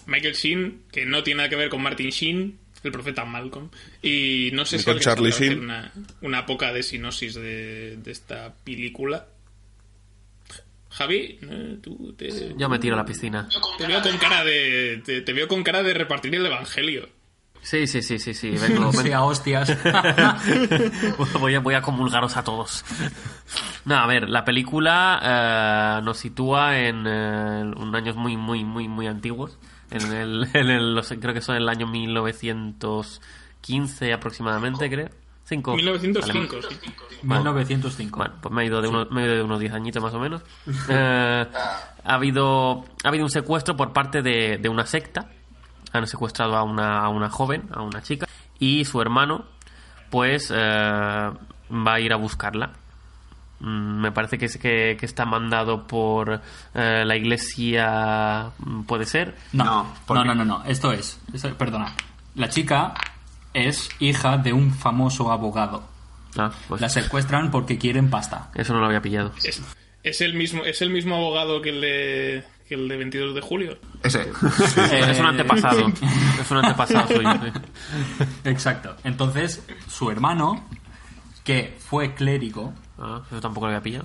Michael Sheen, que no tiene nada que ver con Martin Sheen, el profeta Malcolm. Y no sé Y si con Charlie Sheen. una, una poca de sinosis de, de esta película. Javi, eh, tú te, Yo me tiro a la piscina. te veo con cara de te, te veo con cara de repartir el evangelio. Sí, sí, sí, sí, sí. Vengo, Sí, a hostias. voy, a, voy a comulgaros a todos. No, a ver, la película eh, nos sitúa en eh, un años muy, muy, muy, muy antiguos. En el, en el, los- creo que son el año 1915 aproximadamente, creo. Cinco. 1905, Vale. sí. 1905. Bueno, pues me he ido de, unos, me he ido de unos 10 añitos más o menos. Eh, ha, habido, ha habido un secuestro por parte de, de una secta. Han secuestrado a una, a una joven, a una chica. Y su hermano, pues, eh, va a ir a buscarla. Mm, Me parece que, es, que, que está mandado por eh, la iglesia, mm, puede ser. No, No, no, no, no, no, Esto es, esto- perdona. La chica es hija de un famoso abogado. Ah, pues La secuestran porque quieren pasta. eso no lo había pillado. Es, es el mismo es el mismo abogado que el de que el de 22 de julio. Ese. Eh, es un antepasado. es un antepasado suyo. sí. Exacto. Entonces, su hermano, que fue clérigo, Ah, eso tampoco lo había pillado.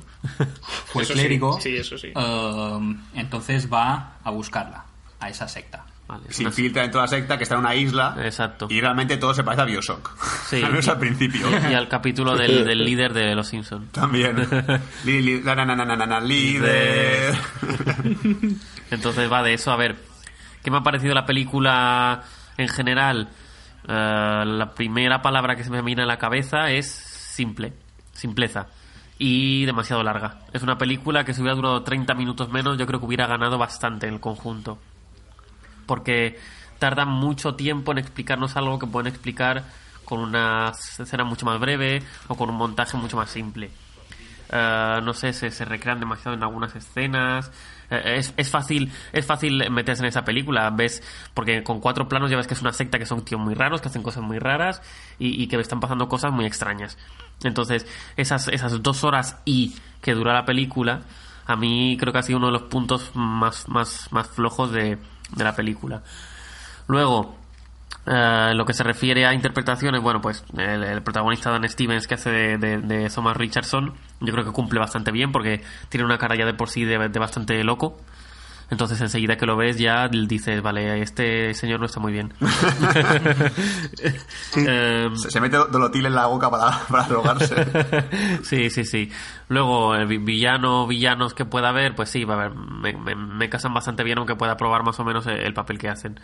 fue Eso clérigo, sí, eso sí. um, entonces va a buscarla, a esa secta. Vale, Se una- infiltra en toda la secta que está en una isla. Exacto. Y realmente todo se parece a Bioshock. Sí. Al menos al principio. Y al capítulo del, del líder de Los Simpsons. También. Li- li- la- na- na- na- na- na- na- líder. Entonces va de eso. A ver, ¿qué me ha parecido la película en general? Eh, la primera palabra que se me viene a la cabeza es simple, simpleza. Y demasiado larga. Es una película que si hubiera durado 30 minutos menos, yo creo que hubiera ganado bastante en el conjunto. Porque tardan mucho tiempo en explicarnos algo que pueden explicar con una escena mucho más breve o con un montaje mucho más simple. Eh, no sé, se, recrean demasiado en algunas escenas. Eh, es, es fácil es fácil meterse en esa película, ves, porque con cuatro planos ya ves que es una secta que son tíos muy raros, que hacen cosas muy raras y, y que están pasando cosas muy extrañas. Entonces, esas, esas dos horas y que dura la película, a mí creo que ha sido uno de los puntos más, más, más flojos de, de la película. Luego, eh, lo que se refiere a interpretaciones, bueno, pues el, el protagonista Dan Stevens que hace de, Thomas Richardson, yo creo que cumple bastante bien porque tiene una cara ya de por sí de bastante loco. Entonces enseguida que lo ves ya dices, vale, este señor no está muy bien. Em, Se, se mete dolotil en la boca para, para drogarse. sí, sí, sí. Luego, el vi- villano, villanos que pueda haber, pues sí, va a haber, me, me- me casan bastante bien aunque pueda probar más o menos el, el papel que hacen.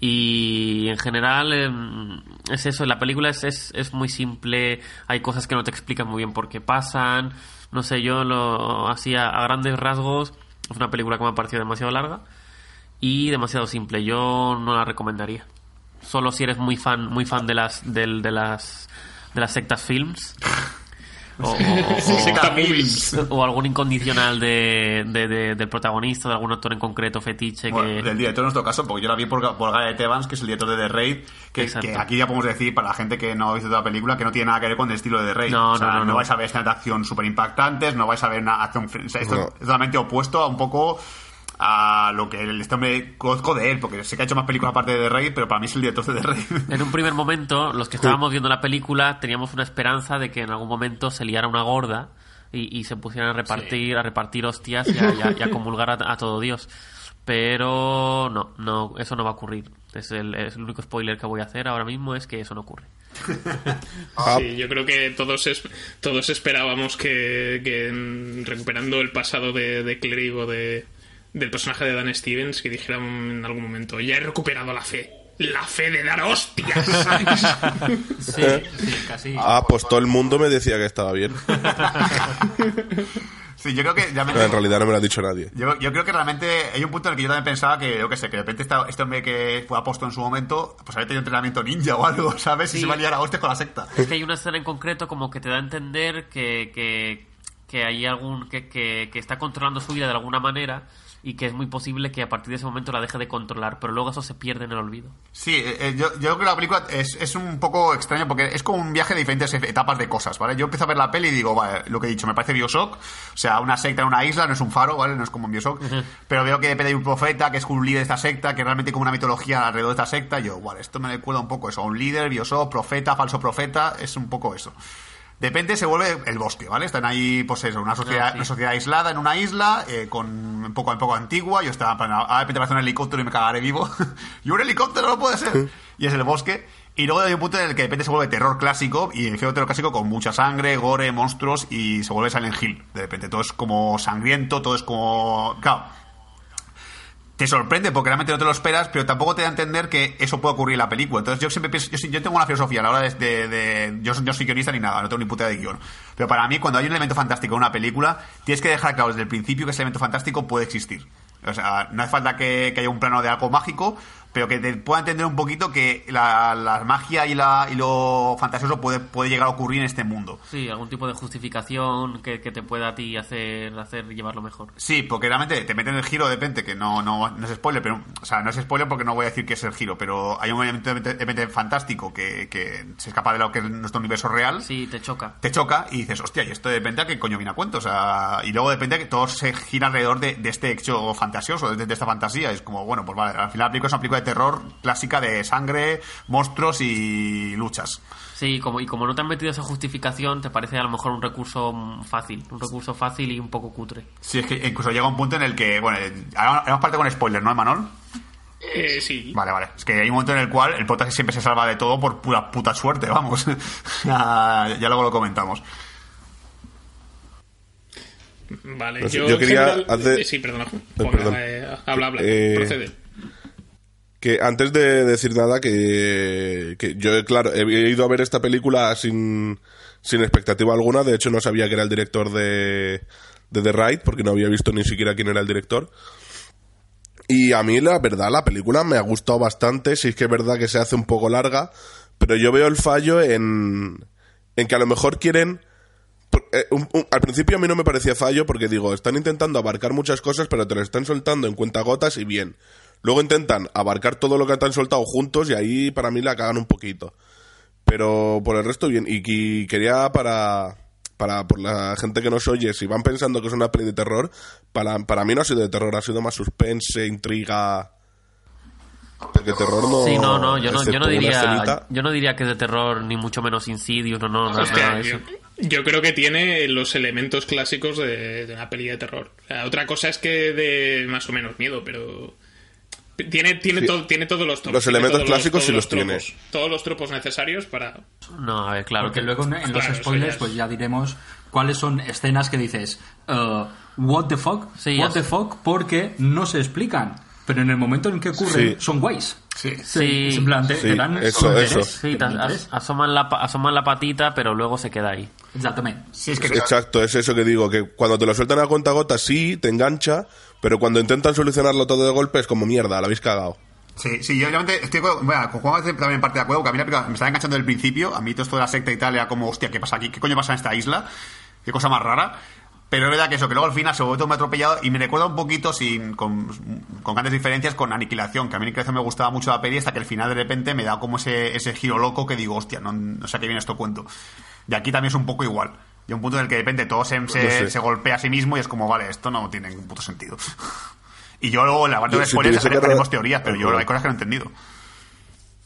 Y en general em, es eso, la película es, es, es muy simple, hay cosas que no te explican muy bien por qué pasan, no sé, yo lo hacía a grandes rasgos, es una película que me ha parecido demasiado larga y demasiado simple, yo no la recomendaría. Solo si eres muy fan, muy fan de las, del- de las, de las sectas films. O, o- movies. o algún incondicional de, de- de- del protagonista, de algún actor en concreto, fetiche. Bueno, que... del director en nuestro caso, porque yo la vi por, por Gareth Evans, que es el director de The Raid, que, aquí ya podemos decir, para la gente que no ha visto toda la película, que no tiene nada que ver con el estilo de The Raid. No, o sea, no, no, no. vais a ver escenas de acción súper impactantes, no vais a ver una acción... o sea, esto No. es totalmente opuesto a un poco a lo que el- este hombre conozco de él, porque sé que ha hecho más películas aparte de The Raid, pero para mí es el director de The Raid. En un primer momento, los que estábamos viendo la película teníamos una esperanza de que en algún momento se liara una gorda y, y se pusieran a repartir, a repartir hostias y a, y a- y a comulgar a, a todo Dios. Pero no, no, eso no va a ocurrir. Es el, es el único spoiler que voy a hacer ahora mismo es que eso no ocurre. Ah, Sí, yo creo que todos es- todos esperábamos que, que, recuperando el pasado de, de clérigo de, del personaje de Dan Stevens, que dijeran en algún momento, ya he recuperado la fe. La fe de dar hostias. Sí, sí, casi. Ah, pues todo el mundo me decía que estaba bien. sí, yo creo que ya me... Pero en realidad no me lo ha dicho nadie. Yo, yo creo que realmente hay un punto en el que yo también pensaba que, yo qué sé, que de repente esta- este hombre que fue aposto en su momento, pues había tenido entrenamiento ninja o algo, ¿sabes? Y Sí. se va a liar a hostias con la secta. Es que hay una escena en concreto como que te da a entender que, que, que hay algún que, que, que está controlando su vida de alguna manera y que es muy posible que a partir de ese momento la deje de controlar, pero luego eso se pierde en el olvido. Sí, eh, eh, yo, yo creo que la película es, es un poco extraño porque es como un viaje de diferentes etapas de cosas, ¿vale? Yo empiezo a ver la peli y digo, vale, lo que he dicho, me parece Bioshock, o sea, una secta en una isla, no es un faro, ¿vale? No es como en Bioshock, pero veo que depende de un profeta, que es un líder de esta secta, que realmente hay como una mitología alrededor de esta secta, y yo, vale, esto me recuerda un poco eso, a un líder, Bioshock, profeta, falso profeta, es un poco eso. De repente se vuelve el bosque, ¿vale? Están ahí, pues eso, una sociedad, sí. una sociedad aislada en una isla, eh, con un poco, un poco antigua. Yo estaba, ah, de repente aparece un helicóptero y me cagaré vivo. y un helicóptero no puede ser. Y es el bosque. Y luego hay un punto en el que de repente se vuelve terror clásico, y el terror clásico con mucha sangre, gore, monstruos, y se vuelve Silent Hill. De repente todo es como sangriento, todo es como... Claro, te sorprende porque realmente no te lo esperas, pero tampoco te da a entender que eso puede ocurrir en la película. Entonces yo siempre pienso, yo, yo tengo una filosofía a la hora de, de- yo, no soy guionista ni nada, no tengo ni puta de guion. Pero para mí cuando hay un elemento fantástico en una película, tienes que dejar claro desde el principio que ese elemento fantástico puede existir. O sea, no hace falta que, que haya un plano de algo mágico, pero que te pueda entender un poquito que la, la magia y, la, y lo fantasioso puede, puede llegar a ocurrir en este mundo. Sí, algún tipo de justificación que, que te pueda a ti hacer, hacer llevarlo mejor. Sí, porque realmente te meten el giro de repente, que no, no, no es spoiler, pero, o sea, no es spoiler porque no voy a decir que es el giro, pero hay un elemento de repente fantástico que, que se escapa de lo que es nuestro universo real. Sí, te choca. Te choca y dices, hostia, y esto de repente a qué coño viene a cuento, o sea, y luego de repente que todo se gira alrededor de, de este hecho fantasioso, de, de esta fantasía. Es como, bueno, pues vale, al final la película es una película de terror clásica de sangre, monstruos y luchas. Sí, como, y como no te han metido esa justificación, te parece a lo mejor un recurso fácil. Un recurso fácil y un poco cutre. Sí, es que incluso llega un punto en el que, bueno, eh, hagamos parte con spoiler, ¿no, Emanuel? Eh, sí. Vale, vale. Es que hay un momento en el cual el prota siempre se salva de todo por pura puta suerte, vamos. ya, ya luego lo comentamos. Vale, No sé, yo, yo quería general- hacer- eh, Sí, perdona. Perdón. eh, habla, habla. Eh, Procede. Que antes de decir nada, que, que yo, claro, he ido a ver esta película sin, sin expectativa alguna. De hecho, no sabía que era el director de, de The Raid, porque no había visto ni siquiera quién era el director. Y a mí, la verdad, la película me ha gustado bastante. Sí es que es verdad que se hace un poco larga, pero yo veo el fallo en, en que a lo mejor quieren... eh, al principio a mí no me parecía fallo porque digo, están intentando abarcar muchas cosas, pero te lo están soltando en cuentagotas y bien. Luego intentan abarcar todo lo que te han soltado juntos y ahí para mí la cagan un poquito. Pero por el resto bien. Y, y quería para, para por la gente que nos oye, si van pensando que es una peli de terror, para, para mí no ha sido de terror, ha sido más suspense, intriga. Porque terror no. Sí, no, no, yo no, yo no diría, yo no diría que es de terror, ni mucho menos Insidious, no, no, no, Hostia, nada de yo, eso. yo creo que tiene los elementos clásicos de, de una peli de terror. O sea, otra cosa es que de más o menos miedo, pero tiene tiene Sí. todo tiene todos los tropos, Los elementos todos clásicos todos sí los tiene. tropos, todos los tropos necesarios para No, a ver, claro Porque que luego en, en los Claro, spoilers ya es- pues ya diremos cuáles son escenas que dices uh, what the fuck, Sí, what the fuck, porque no se explican. Pero en el momento en que ocurren Sí. son guays. Sí. Sí. en plan, te, Sí, te dan eso, eso. Sí, te as- asoman la, pa- asoman la patita, pero luego se queda ahí. Exactamente. Sí, es que Exacto, es eso que digo, que cuando te lo sueltan a cuenta gota sí, te engancha, pero cuando intentan solucionarlo todo de golpe es como mierda, la habéis cagado. Sí, sí, yo realmente estoy con, bueno, con Juan también en parte de acuerdo, que a mí la película me estaba enganchando desde el principio, a mí todo esto de la secta y tal era como, hostia, ¿qué pasa aquí? ¿Qué coño pasa en esta isla? Qué cosa más rara. Pero es verdad que eso, que luego al final se vuelve todo muy atropellado y me recuerda un poquito, sin, con, con grandes diferencias, con Aniquilación, que a mí Aniquilación me gustaba mucho la peli hasta que al final de repente me da como ese, ese giro loco que digo, hostia, no, no sé a qué viene esto cuento. Y aquí también es un poco igual. Y un punto en el que de repente todo se, se, golpea a sí mismo y es como, vale, esto no tiene ningún puto sentido. y yo luego en la parte de si spoilers haremos teorías, pero yo hay cosas que no he entendido.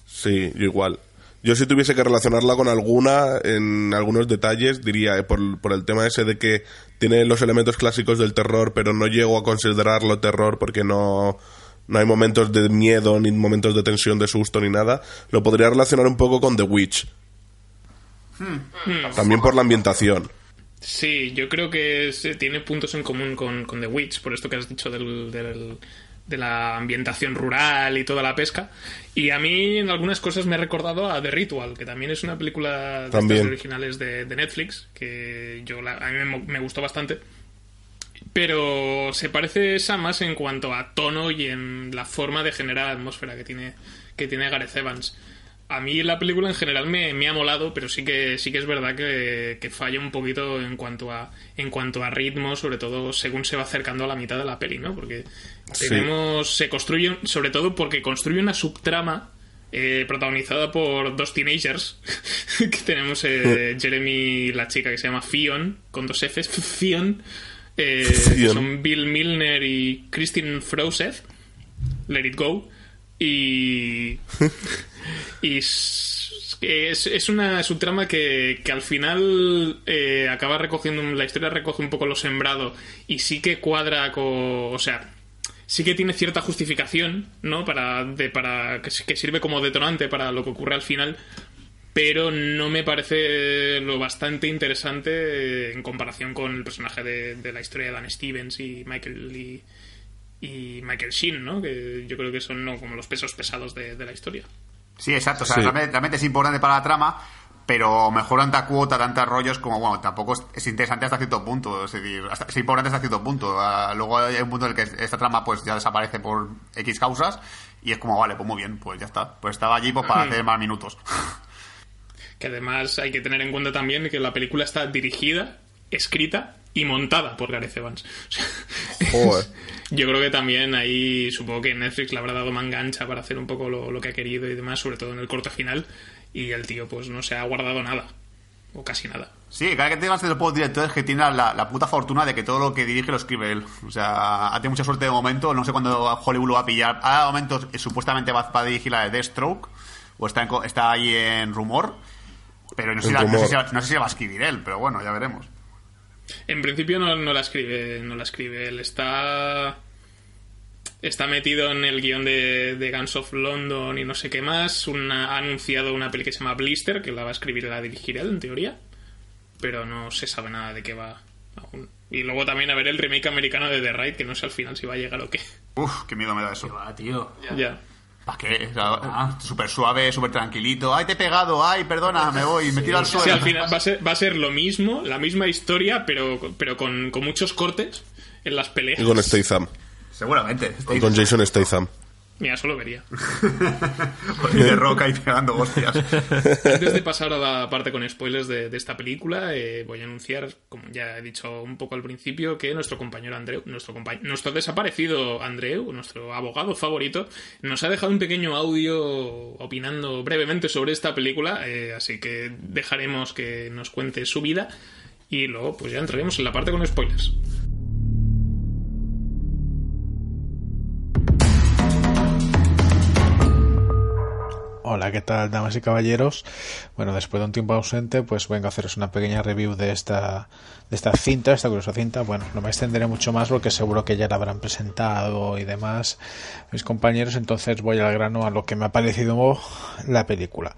Sí, yo igual. Yo si tuviese que relacionarla con alguna, en algunos detalles, diría, eh, por, por el tema ese de que tiene los elementos clásicos del terror, pero no llego a considerarlo terror porque no, no hay momentos de miedo, ni momentos de tensión, de susto, ni nada, lo podría relacionar un poco con The Witch. También por la ambientación. Sí, yo creo que se tiene puntos en común con, con The Witch, por esto que has dicho del, del- de la ambientación rural y toda la pesca. Y a mí en algunas cosas me ha recordado a The Ritual, que también es una película de También. estas originales de, de Netflix, que yo la- a mí me, me gustó bastante. Pero se parece esa más en cuanto a tono y en la forma de generar atmósfera que tiene, que tiene Gareth Evans. a mí la película en general me, me ha molado, pero sí que sí que es verdad que, que falla un poquito en cuanto a en cuanto a ritmo, sobre todo según se va acercando a la mitad de la peli, ¿no? Porque Sí. tenemos se construye sobre todo porque construye una subtrama eh, protagonizada por dos teenagers que tenemos eh, Jeremy la chica que se llama Fion con dos Fs Fion eh, que Fion. son Bill Milner y Christine Froseth Let It Go y y es, es, una subtrama que, que al final acaba recogiendo la historia recoge un poco lo sembrado y sí que cuadra con o sea sí que tiene cierta justificación no para de, para que, que sirve como detonante para lo que ocurre al final pero no me parece lo bastante interesante en comparación con el personaje de, de la historia de Dan Stevens y Michael y, y Michael Sheen, ¿no? Que yo creo que son ¿no? como los pesos pesados de, de la historia. Sí, exacto. O sea, Sí. realmente, realmente es importante para la trama, pero mejor tanta cuota, tantos rollos como, bueno, tampoco es, es interesante hasta cierto punto. Es decir, hasta- es importante hasta cierto punto. Ah, luego hay un punto en el que esta trama pues ya desaparece por X causas y es como, vale, pues muy bien, pues ya está. Pues estaba allí pues, para Hmm. hacer más minutos. Que además hay que tener en cuenta también que la película está dirigida, escrita y montada por Gareth Evans. Joder. Yo creo que también ahí supongo que Netflix le habrá dado manga ancha para hacer un poco lo, lo que ha querido y demás, sobre todo en el corte final. Y el tío pues no se ha guardado nada. O casi nada. Sí, cada que tengas de los directores que tiene la, la puta fortuna de que todo lo que dirige lo escribe él. O sea, ha tenido mucha suerte de momento. No sé cuándo Hollywood lo va a pillar. Ahora de momento eh, supuestamente va, a dirigir la de Deathstroke. O está, en co- está ahí en rumor. Pero no sé, si En la- no, sé rumor. si, la- no sé si la va a escribir él, pero bueno, ya veremos. En principio no, no la escribe, no la escribe. Él está. Está metido en el guion de, de Guns of London y no sé qué más. Una- ha anunciado una peli que se llama Blister, que la va a escribir y la dirigirá él, en teoría. Pero no se sabe nada de qué va aún. Y luego también a ver el remake americano de The Raid, que no sé al final si va a llegar o qué. Uf, qué miedo me da eso. Va, tío. Ya. ¿Para qué? O sea, Súper suave, súper tranquilito. ¡Ay, te he pegado! ¡Ay, perdona! Me voy, me tiro al Sí, suelo. al final va a ser, va a ser lo mismo, la misma historia, pero, pero con, con muchos cortes en las peleas. Y con Statham. Seguramente. Y con Jason Statham. Mira, eso lo vería. Y de roca y pegando hostias. Antes de pasar a la parte con spoilers de, de esta película, eh, voy a anunciar, como ya he dicho un poco al principio, que nuestro compañero Andreu, nuestro, compañ- nuestro desaparecido Andreu, nuestro abogado favorito, nos ha dejado un pequeño audio opinando brevemente sobre esta película, eh, así que dejaremos que nos cuente su vida y luego pues ya entraremos en la parte con spoilers. Hola, ¿qué tal, damas y caballeros? Bueno, después de un tiempo ausente, pues vengo a haceros una pequeña review de esta, de esta cinta, esta curiosa cinta. Bueno, no me extenderé mucho más porque seguro que ya la habrán presentado y demás mis compañeros, entonces voy al grano a lo que me ha parecido la película.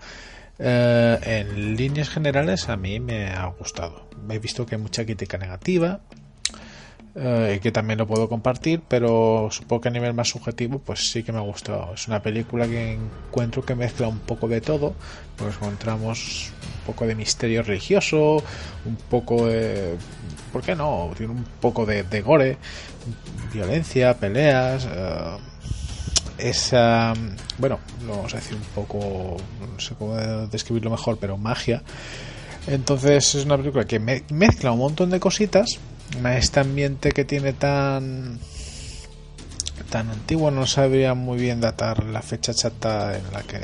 Eh, en líneas generales, a mí me ha gustado. He visto que hay mucha crítica negativa, eh, que también lo puedo compartir, pero supongo que a nivel más subjetivo, pues sí que me ha gustado. Es una película que encuentro que mezcla un poco de todo, pues encontramos un poco de misterio religioso, un poco de. ¿Por qué no? Tiene un poco de, gore, violencia, peleas. eh, esa. Bueno, lo vamos a decir un poco. No sé cómo describirlo mejor, pero magia. Entonces es una película que me- mezcla un montón de cositas. Este ambiente que tiene tan tan antiguo no sabría muy bien datar la fecha exacta en la que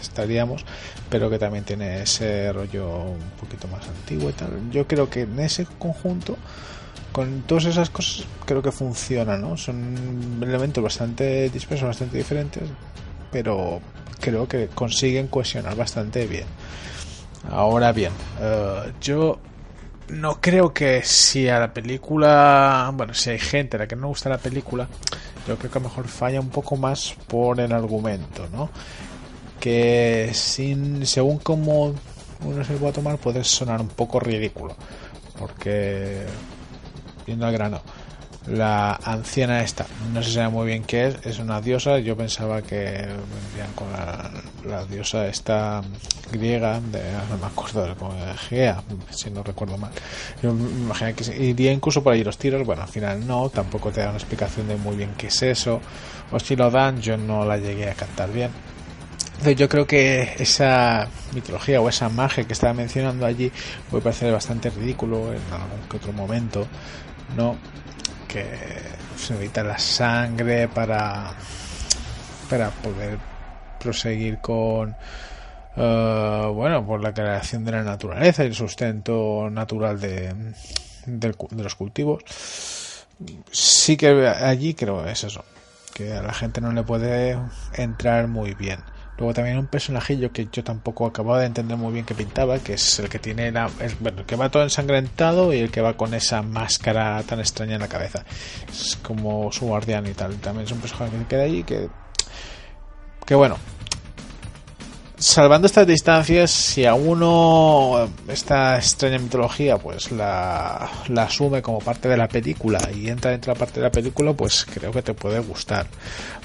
estaríamos, pero que también tiene ese rollo un poquito más antiguo y tal. Yo creo que en ese conjunto con todas esas cosas creo que funciona, ¿no? Son elementos bastante dispersos, bastante diferentes, pero creo que consiguen cohesionar bastante bien. Ahora bien, eh, yo no creo que si a la película, bueno, si hay gente a la que no le gusta la película, yo creo que a lo mejor falla un poco más por el argumento, ¿no? Que sin, según como uno se lo pueda tomar, puede sonar un poco ridículo, porque yendo al grano, la anciana esta, no se sabe muy bien qué es, es una diosa, yo pensaba que vendrían con la, la diosa esta griega, de, no me acuerdo, como Gea, si no recuerdo mal. Yo me imaginé que iría incluso por ahí los tiros, bueno, al final no, tampoco te da una explicación de muy bien qué es eso, o si lo dan, yo no la llegué a cantar bien. Entonces, yo creo que esa mitología o esa magia que estaba mencionando allí puede parecer bastante ridículo en algún que otro momento, ¿no? Que se necesita la sangre para para poder proseguir con eh, bueno por la creación de la naturaleza y el sustento natural de, cu- de los cultivos. Sí que allí creo es eso que a la gente no le puede entrar muy bien luego también un personajillo que yo tampoco acababa de entender muy bien que pintaba que es el que tiene la, bueno, el que va todo ensangrentado y el que va con esa máscara tan extraña en la cabeza. Es como su guardián y tal. También es un personaje que queda allí que que bueno salvando estas distancias, si a uno esta extraña mitología pues la, la asume como parte de la película y entra dentro de la parte de la película, pues creo que te puede gustar.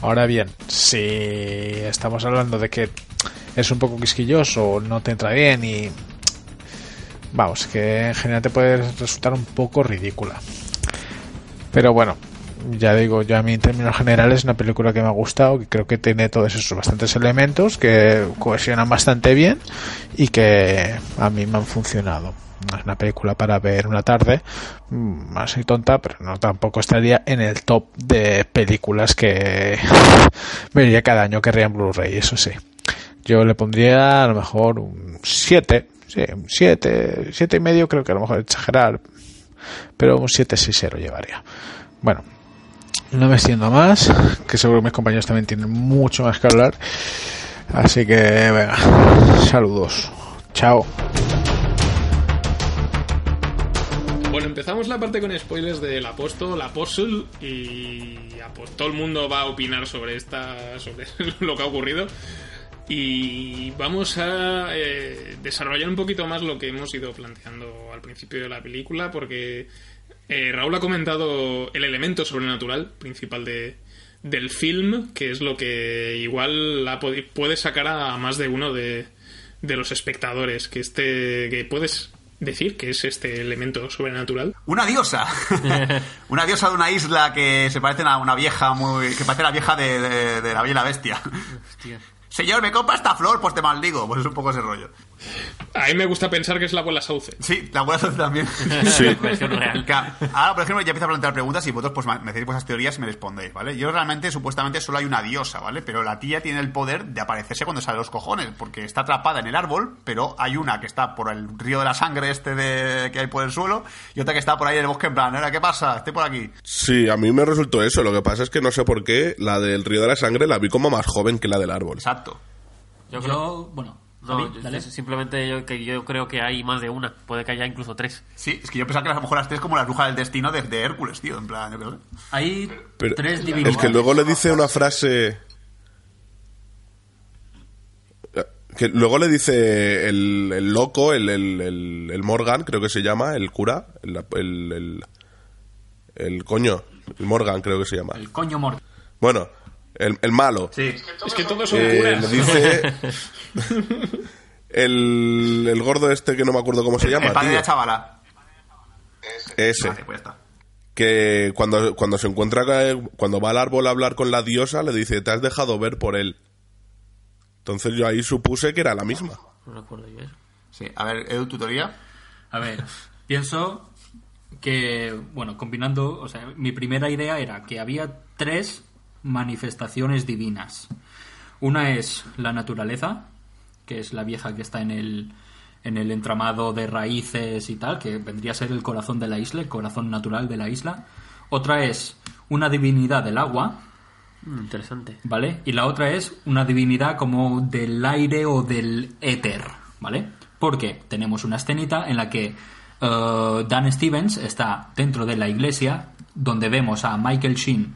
Ahora bien, si estamos hablando de que es un poco quisquilloso, no te entra bien y vamos, que en general te puede resultar un poco ridícula. Pero bueno, ya digo, yo a mí en términos generales es una película que me ha gustado, que creo que tiene todos esos bastantes elementos que cohesionan bastante bien y que a mí me han funcionado. Es una película para ver una tarde, mm, así tonta, pero no tampoco estaría en el top de películas que vería cada año que en Blu-ray, eso sí. Yo le pondría a lo mejor un 7, sí, un 7, 7 y medio creo que a lo mejor exagerar, pero un 7 sí se lo llevaría. Bueno, no me extiendo más, que seguro que mis compañeros también tienen mucho más que hablar. Así que, venga, saludos. Chao. Bueno, empezamos la parte con spoilers del apóstol, apóstol, y todo el mundo va a opinar sobre esta, sobre lo que ha ocurrido. Y vamos a eh, desarrollar un poquito más lo que hemos ido planteando al principio de la película, porque eh, Raúl ha comentado el elemento sobrenatural principal de, del film, que es lo que igual la puede sacar a más de uno de, de los espectadores, que este que puedes decir que es este elemento sobrenatural. Una diosa. una diosa de una isla que se parece a una vieja muy. que parece la vieja de, de- de la Bella y la Bestia. Señor, me compra esta flor, pues te maldigo. Pues es un poco ese rollo. A mí me gusta pensar que es la abuela Sauce. Sí, la abuela Sauce también. Sí. Versión real. Claro, Ahora, por ejemplo, ya empiezo a plantear preguntas y vosotros pues me decís vuestras teorías y me respondéis, ¿vale? Yo realmente, supuestamente, solo hay una diosa, ¿vale? Pero la tía tiene el poder de aparecerse cuando sale los cojones, porque está atrapada en el árbol, pero hay una que está por el río de la sangre este de... que hay por el suelo y otra que está por ahí en el bosque en plan, "Ahora, ¿qué pasa? Estoy por aquí. Sí, a mí me resultó eso. Lo que pasa es que no sé por qué la del Río de la Sangre la vi como más joven que la del árbol. Exacto. Yo creo- Yo, bueno, No, yo- yo simplemente yo, que yo creo que hay más de una. Puede que haya incluso tres. Sí, es que yo pensaba que a lo mejor las tres como la bruja del destino de, de Hércules, tío, en plan, yo creo. Hay Pero tres divinidades. es que luego le dice una frase. Que luego le dice el, el loco, el, el, el- el Morgan, creo que se llama, el cura, el, el, el, el coño, el Morgan creo que se llama. El coño mor. Bueno, el, el malo. Sí. Es que todos son Eh, curas. le dice el, el gordo este que no me acuerdo cómo se llama, el padre de la chavala. Ese. Vale, pues está. que cuando, cuando se encuentra ca- cuando va al árbol a hablar con la diosa le dice te has dejado ver por él entonces yo ahí supuse que era la misma No recuerdo yo eso. Sí, a ver, Edu, tu teoría. A ver, pienso que, bueno, combinando, o sea, mi primera idea era que había tres manifestaciones divinas. Una es la naturaleza, que es la vieja que está en el, en el entramado de raíces y tal, que vendría a ser el corazón de la isla, el corazón natural de la isla. Otra es una divinidad del agua, Mm, interesante. ¿vale? Y la otra es una divinidad como del aire o del éter, ¿vale? Porque tenemos una escenita en la que eh, Dan Stevens está dentro de la iglesia, donde vemos a Michael Sheen,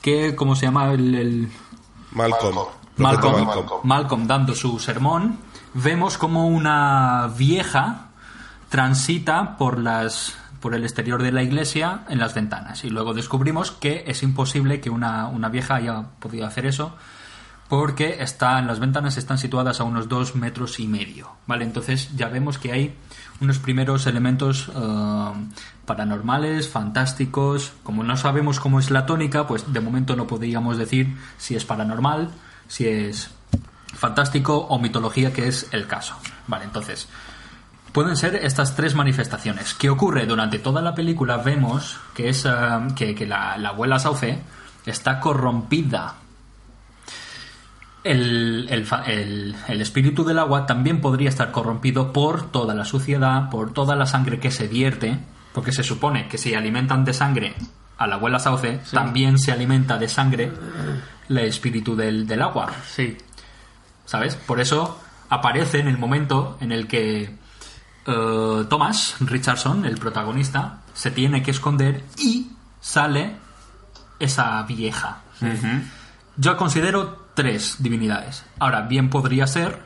que, ¿cómo se llama? El, el- Malcolm Malcolm, Profeta Malcolm. Malcolm dando su sermón, vemos como una vieja transita por las por el exterior de la iglesia en las ventanas y luego descubrimos que es imposible que una, una vieja haya podido hacer eso porque está, las ventanas están situadas a unos dos metros y medio, ¿vale? Entonces ya vemos que hay unos primeros elementos eh, paranormales, fantásticos. Como no sabemos cómo es la tónica, pues de momento no podríamos decir si es paranormal, si es fantástico o mitología que es el caso. Vale, entonces, pueden ser estas tres manifestaciones. ¿Qué ocurre? Durante toda la película vemos que, es, que, que la, la abuela Sauce está corrompida. El, el el- el espíritu del agua también podría estar corrompido por toda la suciedad, por toda la sangre que se vierte, porque se supone que si alimentan de sangre a la abuela Sauce, también se alimenta de sangre el espíritu del, del agua. Sí. ¿Sabes? Por eso aparece en el momento en el que eh, Thomas Richardson, el protagonista, se tiene que esconder y sale esa vieja. Yo considero tres divinidades. Ahora, bien podría ser,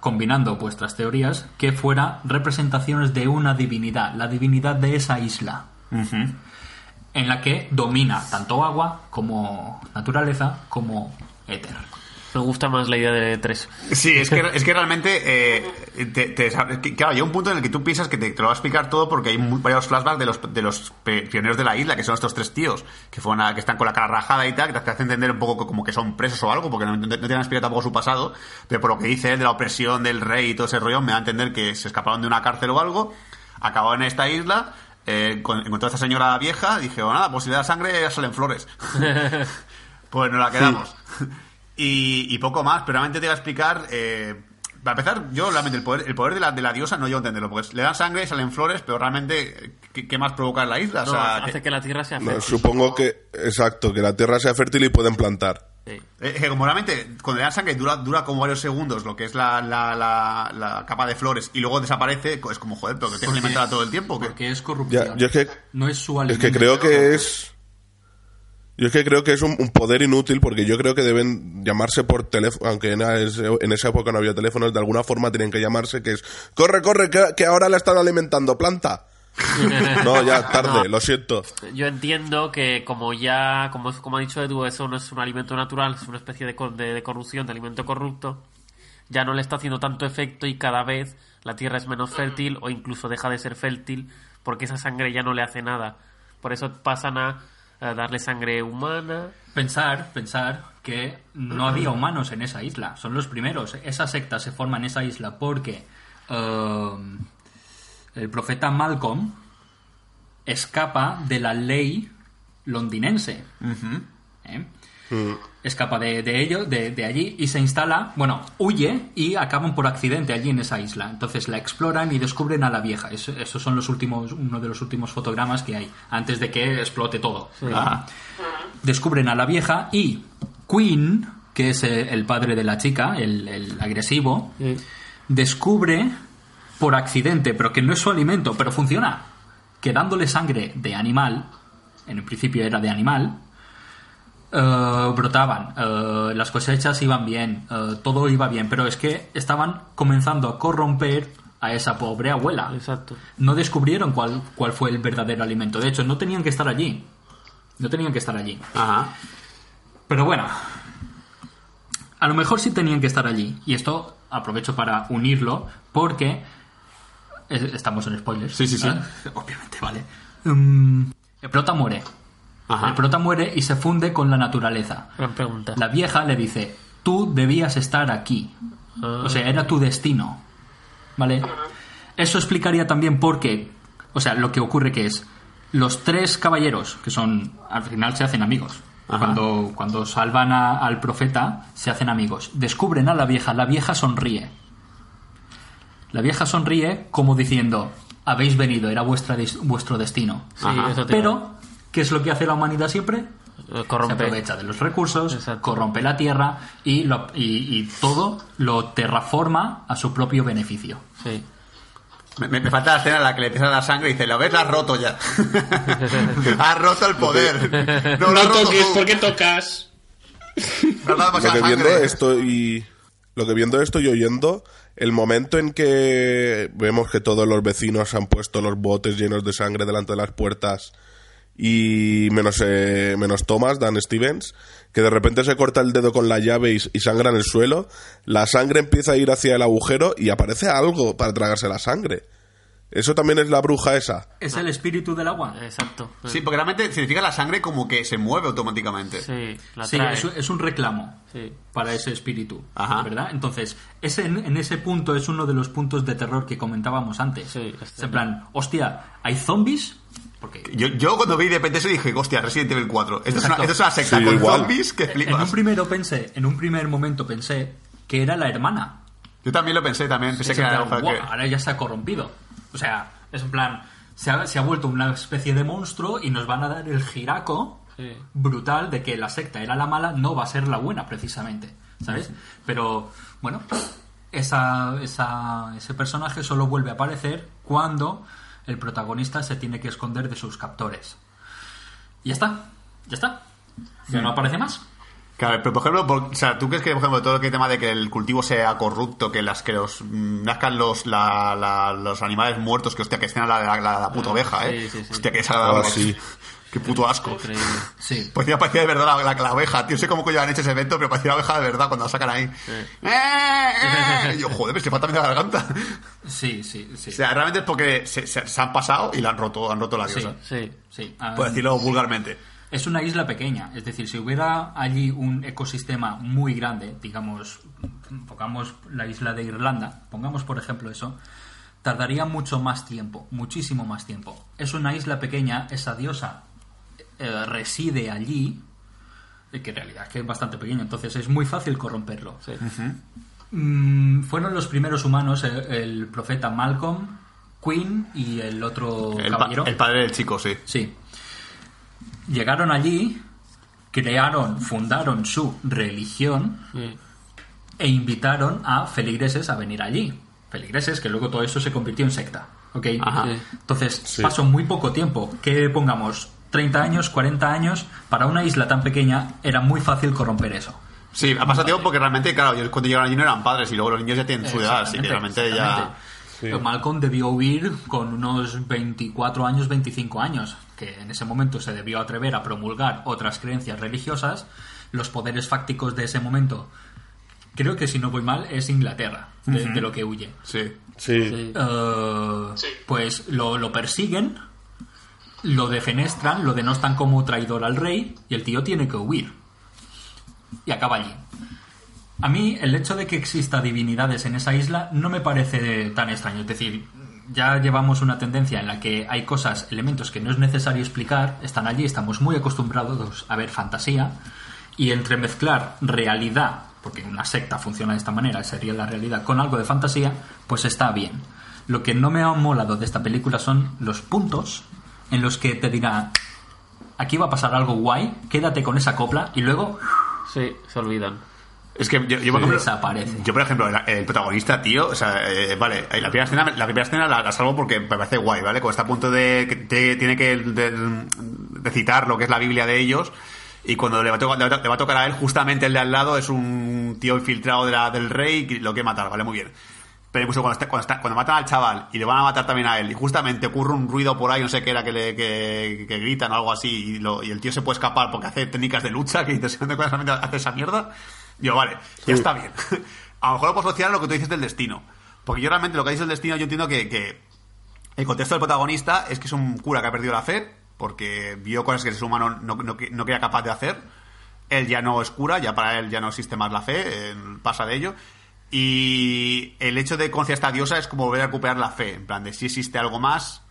combinando vuestras teorías, que fuera representaciones de una divinidad, la divinidad de esa isla, en la que domina tanto agua como naturaleza como éter. Me gusta más la idea de tres. Sí, es que, es que realmente, eh, te- te- claro, hay un punto en el que tú piensas que te, te lo va a explicar todo porque hay muy- varios flashbacks de los, de los pioneros de la isla, que son estos tres tíos, que fueron a- que están con la cara rajada y tal, que te hace entender un poco como que son presos o algo, porque no, no, no tienen explicado tampoco su pasado, pero por lo que dice él de la opresión del rey y todo ese rollo, me da a entender que se escaparon de una cárcel o algo, acabaron en esta isla, eh, con- encontró a esta señora vieja, dije, oh, nada, pues si le da sangre ya salen flores. Pues nos la quedamos. Y, y poco más, pero realmente te voy a explicar. eh, para empezar, yo realmente el poder, el poder de, la, de la diosa no a entenderlo, porque le dan sangre, salen flores, pero realmente, ¿qué, qué más provoca en la isla? O No, sea, hace que- que la tierra sea No, fértil. supongo que, exacto, que la tierra sea fértil y pueden plantar. Sí. eh, que como realmente cuando le dan sangre dura, dura como varios segundos lo que es la, la, la, la capa de flores y luego desaparece, es como joder, pero que te Porque- alimentada todo el tiempo. que Porque es corrupción. Ya, yo es que, no es su es alimento. que creo que es. Yo es que creo que es un, un poder inútil porque yo creo que deben llamarse por teléfono, aunque en, ese- en esa época no había teléfonos, de alguna forma tienen que llamarse que es, corre, corre, que, que ahora la están alimentando, planta. No, ya, tarde, No. lo siento. Yo entiendo que como ya, como, como ha dicho Edu, eso no es un alimento natural, es una especie de, de corrupción, de alimento corrupto, ya no le está haciendo tanto efecto y cada vez la tierra es menos fértil o incluso deja de ser fértil porque esa sangre ya no le hace nada. Por eso pasan a, a darle sangre humana. Pensar, pensar que no había humanos en esa isla. Son los primeros. Esa secta se forma en esa isla porque eh, el profeta Malcolm escapa de la ley londinense. ¿Eh? Escapa de, de ello, de, de allí, y se instala, bueno, huye y acaban por accidente allí en esa isla. Entonces la exploran y descubren a la vieja. Eso- esos son los últimos, uno de los últimos fotogramas que hay, antes de que explote todo. Ah. Descubren a la vieja y Queen, que es el padre de la chica, el, el agresivo, descubre por accidente, pero que no es su alimento, pero funciona, que dándole sangre de animal, en el principio era de animal, eh, brotaban, eh, las cosechas iban bien, eh, todo iba bien, pero es que estaban comenzando a corromper a esa pobre abuela. Exacto. No descubrieron cuál, cuál fue el verdadero alimento. De hecho, no tenían que estar allí. No tenían que estar allí. Ajá. Pero bueno, a lo mejor sí tenían que estar allí. Y esto aprovecho para unirlo porque estamos en spoilers. Sí, sí, sí. ¿eh? Obviamente, vale. Mm, el prota muere. Ajá. El prota muere y se funde con la naturaleza. Gran pregunta. La vieja le dice, tú debías estar aquí. O sea, era tu destino. ¿Vale? Eso explicaría también por qué, o sea, lo que ocurre que es, los tres caballeros, que son, al final se hacen amigos. Ajá. Cuando, cuando salvan a- al profeta, se hacen amigos. Descubren a la vieja, la vieja sonríe. La vieja sonríe como diciendo, habéis venido, era vuestra, des- vuestro destino. Sí, eso te Pero, ¿qué es lo que hace la humanidad siempre? Eh, se aprovecha de los recursos, Exacto. corrompe la tierra y, lo- y, y todo lo terraforma a su propio beneficio. Sí. Me, me- falta la escena en la que le empieza a dar sangre y dice, lo ves, la has roto ya. has roto el poder. No, roto toques, tú. ¿por qué tocas? Dado Lo que viendo sangre. esto y lo que viendo esto y oyendo, el momento en que vemos que todos los vecinos han puesto los botes llenos de sangre delante de las puertas y menos eh, menos Thomas, Dan Stevens, que de repente se corta el dedo con la llave y, y sangra en el suelo, la sangre empieza a ir hacia el agujero y aparece algo para tragarse la sangre. ¿Eso también es la bruja esa? Es el espíritu del agua. Exacto. Sí, porque realmente significa la sangre como que se mueve automáticamente. Sí, la Sí, trae. es, es un reclamo Sí. para ese espíritu, Ajá. ¿verdad? Entonces, ese, en ese punto es uno de los puntos de terror que comentábamos antes. Sí, Es en plan, hostia, ¿hay zombies? Porque Yo, yo cuando vi de eso dije, hostia, Resident Evil 4. Esto, es una, esto es una secta Sí, con igual. zombies que en flipas. un primero pensé, en un primer momento pensé que era la hermana. Yo también lo pensé, también. Pensé Es que en era plan, la mujer "Buah, que- ahora ya se ha corrompido. O sea, es en plan, se ha, se ha vuelto una especie de monstruo y nos van a dar el giraco Sí. brutal de que la secta era la mala, no va a ser la buena precisamente, ¿sabes? Pero, bueno, esa, esa- ese personaje solo vuelve a aparecer cuando el protagonista se tiene que esconder de sus captores. Y ya está, ya está. Ya no aparece más. Claro, pero por ejemplo, por- o sea, ¿tú crees que, por ejemplo, todo el tema de que el cultivo sea corrupto, que las que los mm, nazcan los, la- la- los animales muertos, que hostia, que estén a la, la, la- puta oveja, eh? Sí, sí, sí. Hostia, que desagradable. Ah, sí. Qué puto asco. Increíble. Sí. Pues ya parecía de verdad la, la, la oveja, tío. No sé cómo coño han hecho ese evento, pero parecía la oveja de verdad cuando la sacan ahí. ¡Eh, eh! Y yo, joder, me se falta la garganta. Sí, sí, sí. O sea, realmente es porque se, se- se han pasado y la han roto, han roto la sí, diosa. Sí. sí. Ah, Por decirlo vulgarmente. Es una isla pequeña, es decir, si hubiera allí un ecosistema muy grande, digamos, pongamos la isla de Irlanda, pongamos por ejemplo eso, tardaría mucho más tiempo, muchísimo más tiempo. Es una isla pequeña, esa diosa eh, reside allí, que en realidad es que es bastante pequeño, entonces es muy fácil corromperlo. Mm, fueron los primeros humanos, eh, el, profeta Malcolm, Queen y el otro El, pa- caballero. el padre del chico, sí. Sí. Llegaron allí, crearon, fundaron su religión Sí. e invitaron a feligreses a venir allí. Feligreses que luego todo eso se convirtió en secta. ¿Ok? Ajá. Sí. Entonces, pasó muy poco tiempo. Que pongamos 30 años, 40 años, para una isla tan pequeña era muy fácil corromper eso. Sí, ha pasado tiempo porque realmente, claro, ellos cuando llegaron allí no eran padres y luego los niños ya tienen su edad, así que realmente ya... Pero Malcolm debió huir con unos 24 años, 25 años, que en ese momento se debió atrever a promulgar otras creencias religiosas. Los poderes fácticos de ese momento, creo que si no voy mal, es Inglaterra, de, de lo que huye. Sí. Sí. Sí. Eh, Pues lo, lo persiguen, lo defenestran, lo denostan como traidor al rey y el tío tiene que huir. Y acaba allí. A mí el hecho de que exista divinidades en esa isla no me parece tan extraño. Es decir, ya llevamos una tendencia en la que hay cosas, elementos que no es necesario explicar, están allí, estamos muy acostumbrados a ver fantasía y entremezclar realidad, porque una secta funciona de esta manera, sería la realidad, con algo de fantasía, pues está bien. Lo que no me ha molado de esta película son los puntos en los que te dirá, aquí va a pasar algo guay, quédate con esa copla y luego Sí, se olvidan. Es que yo, yo, por ejemplo, Desaparece. yo, por ejemplo, el, el protagonista, tío, o sea, eh, vale, eh, la primera escena, la primera escena la, la salvo porque me parece guay, ¿vale? Cuando está a punto de, que te- tiene que de, de citar lo que es la Biblia de ellos y cuando le va, a tocar, le va a- le va a tocar a él, justamente el de al lado es un tío infiltrado de la- del rey que lo que matar, ¿vale? Muy bien. Pero incluso cuando, está, cuando, está- cuando matan al chaval y le van a matar también a él y justamente ocurre un ruido por ahí, no sé qué era, que, le, que, que gritan o algo así y, lo- y el tío se puede escapar porque hace técnicas de lucha, que dices, ¿dónde realmente hace esa mierda? Digo, vale, ya está bien. A lo mejor lo puedo asociar a lo que tú dices del destino. Porque yo realmente lo que dices del destino, yo entiendo que, que el contexto del protagonista es que es un cura que ha perdido la fe porque vio cosas que el ser humano no, no, no era capaz de hacer. Él ya no es cura, ya para él ya no existe más la fe, pasa de ello. Y el hecho de conocer a esta diosa es como volver a recuperar la fe, en plan de si existe algo más.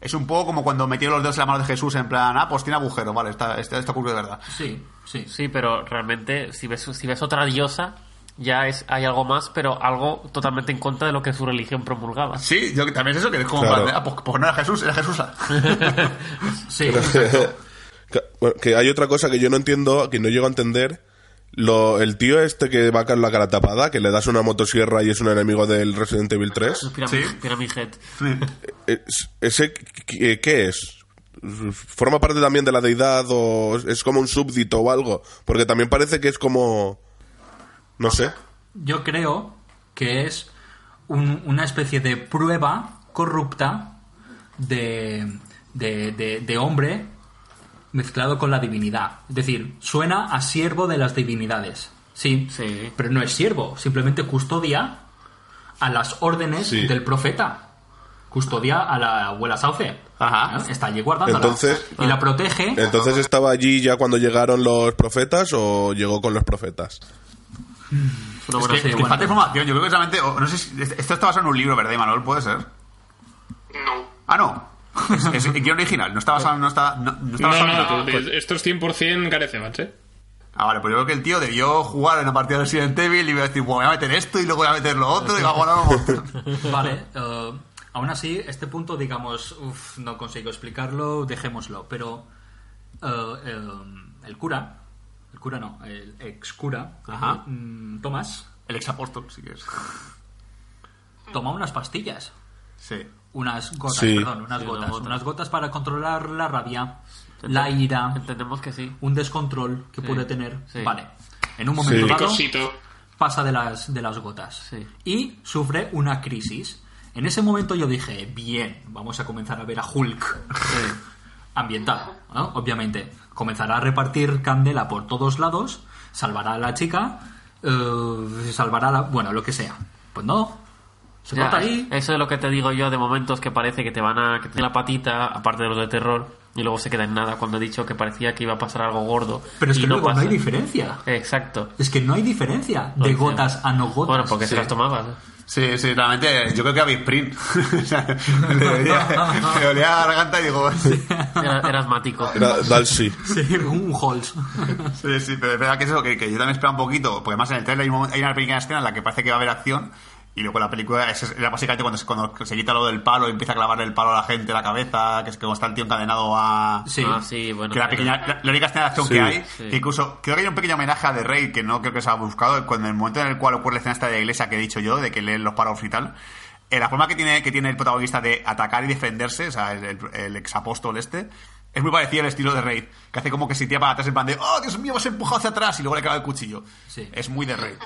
Es un poco como cuando metieron los dedos en la mano de Jesús, en plan, ah, pues tiene agujero, vale, está, está, está ocurrido de verdad. Sí, sí. Sí, pero realmente, si ves, si ves otra diosa, ya es, hay algo más, pero algo totalmente en contra de lo que su religión promulgaba. Sí, yo también es eso, que es como, Claro. plan de, ah, pues, pues no era Jesús, era Jesús. Sí, Que- bueno, que hay otra cosa que yo no entiendo, que no llego a entender. Lo, el tío este que va con la cara tapada, que le das una motosierra y es un enemigo del Resident Evil 3. Pyramid, Sí. Es- ¿Ese qué, qué es? ¿Forma parte también de la deidad o es como un súbdito o algo? Porque también parece que es como... No sé. yo creo que es un- una especie de prueba corrupta de, de, de- de hombre mezclado con la divinidad. Es decir, suena a siervo de las divinidades. Sí, Sí. pero no es siervo, simplemente custodia a las órdenes Sí. del profeta. custodia a la abuela Sauce. Ajá. Está allí guardándola. Entonces- y la protege. Entonces estaba allí ya cuando llegaron los profetas o llegó con los profetas. Una Es buena que, es que serie. falta información. Yo creo que solamente. No sé si. Esto está basado en un libro, ¿verdad, Manuel? ¿Puede ser? No. Ah, no. Es, es guion original. No está basado. No está, no, no está basado Pues- esto es 100% Gareth Evans, ¿eh? Ah, vale, pues yo creo que el tío debió jugar en una partida de Resident Evil y iba a decir, bueno, voy a meter esto y luego voy a meter lo otro y va a molar un montón. Vale, eh, aún así, este punto, digamos, uf, no consigo explicarlo, dejémoslo. Pero eh, eh, el cura, el cura no, el ex cura, Ajá. mm, Tomás, El ex apóstol, si quieres. toma unas pastillas. Sí. Unas gotas, Sí. perdón, unas Sí, gotas. unas gotas. Unas gotas para controlar la rabia, la ira, Entendemos que sí. un descontrol que Sí, puede tener. sí. Vale. En un momento Sí. dado pasa de las, de las gotas. Sí. Y sufre una crisis. En ese momento yo dije, bien, vamos a comenzar a ver a Hulk ambientado, ¿no? Obviamente. Comenzará a repartir candela por todos lados, salvará a la chica, eh, salvará a la... Bueno, lo que sea. Pues no. Se Ya, corta ahí. Eso es lo que te digo yo de momentos que parece que te van a que te la patita, aparte de los de terror, y luego se queda en nada cuando he dicho que parecía que iba a pasar algo gordo. Pero es y que luego no hay diferencia. Exacto. Es que no hay diferencia de gotas a no gotas. Bueno, porque se Sí. las tomabas. Sí, sí, realmente yo creo que a Bisprint. O sea, le olía, le olía la garganta y digo... Sí, Era, era asmático. Era Dalsy. Sí, un Halls. sí, pero es verdad que eso, que, que yo también espero un poquito, porque además en el trailer hay, un momento- hay una pequeña escena en la que parece que va a haber acción y luego la película es, era básicamente cuando se, cuando se quita lo del palo y empieza a clavarle el palo a la gente en la cabeza, que es como está el tío encadenado a... Sí. Ah, sí, bueno. que la, pequeña, la, la única escena de acción Sí. que hay, Sí. que incluso creo que hay un pequeño homenaje a The Raid que no creo que se ha buscado, cuando en el momento en el cual ocurre la escena esta de la iglesia que he dicho yo, de que leen los paros y tal, eh, la forma que tiene, que tiene el protagonista de atacar y defenderse, o sea, el, el, el ex apóstol este, es muy parecido al estilo de Raid, que hace como que se tira para atrás en plan de, oh, Dios mío, vas empujado hacia atrás y luego le clava el cuchillo. Sí. Es muy de Raid.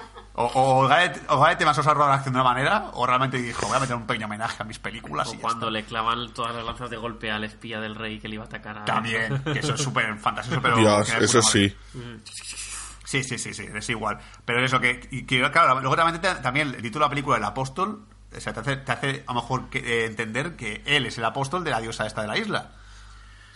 O, o Gareth, o Gareth Evans os ha robado la acción de una manera, o realmente dijo, voy a meter un pequeño homenaje a mis películas O y cuando le clavan todas las lanzas de golpe al espía del rey que le iba a atacar a... También, que eso es súper fantasioso, pero... Dios, eso puta madre. sí. Sí, sí, sí, sí, es igual. Pero eso que, y que, claro, luego también, te- también el título de la película, El Apóstol, o sea, te hace, te hace a lo mejor que, eh, entender que él es el apóstol de la diosa esta de la isla.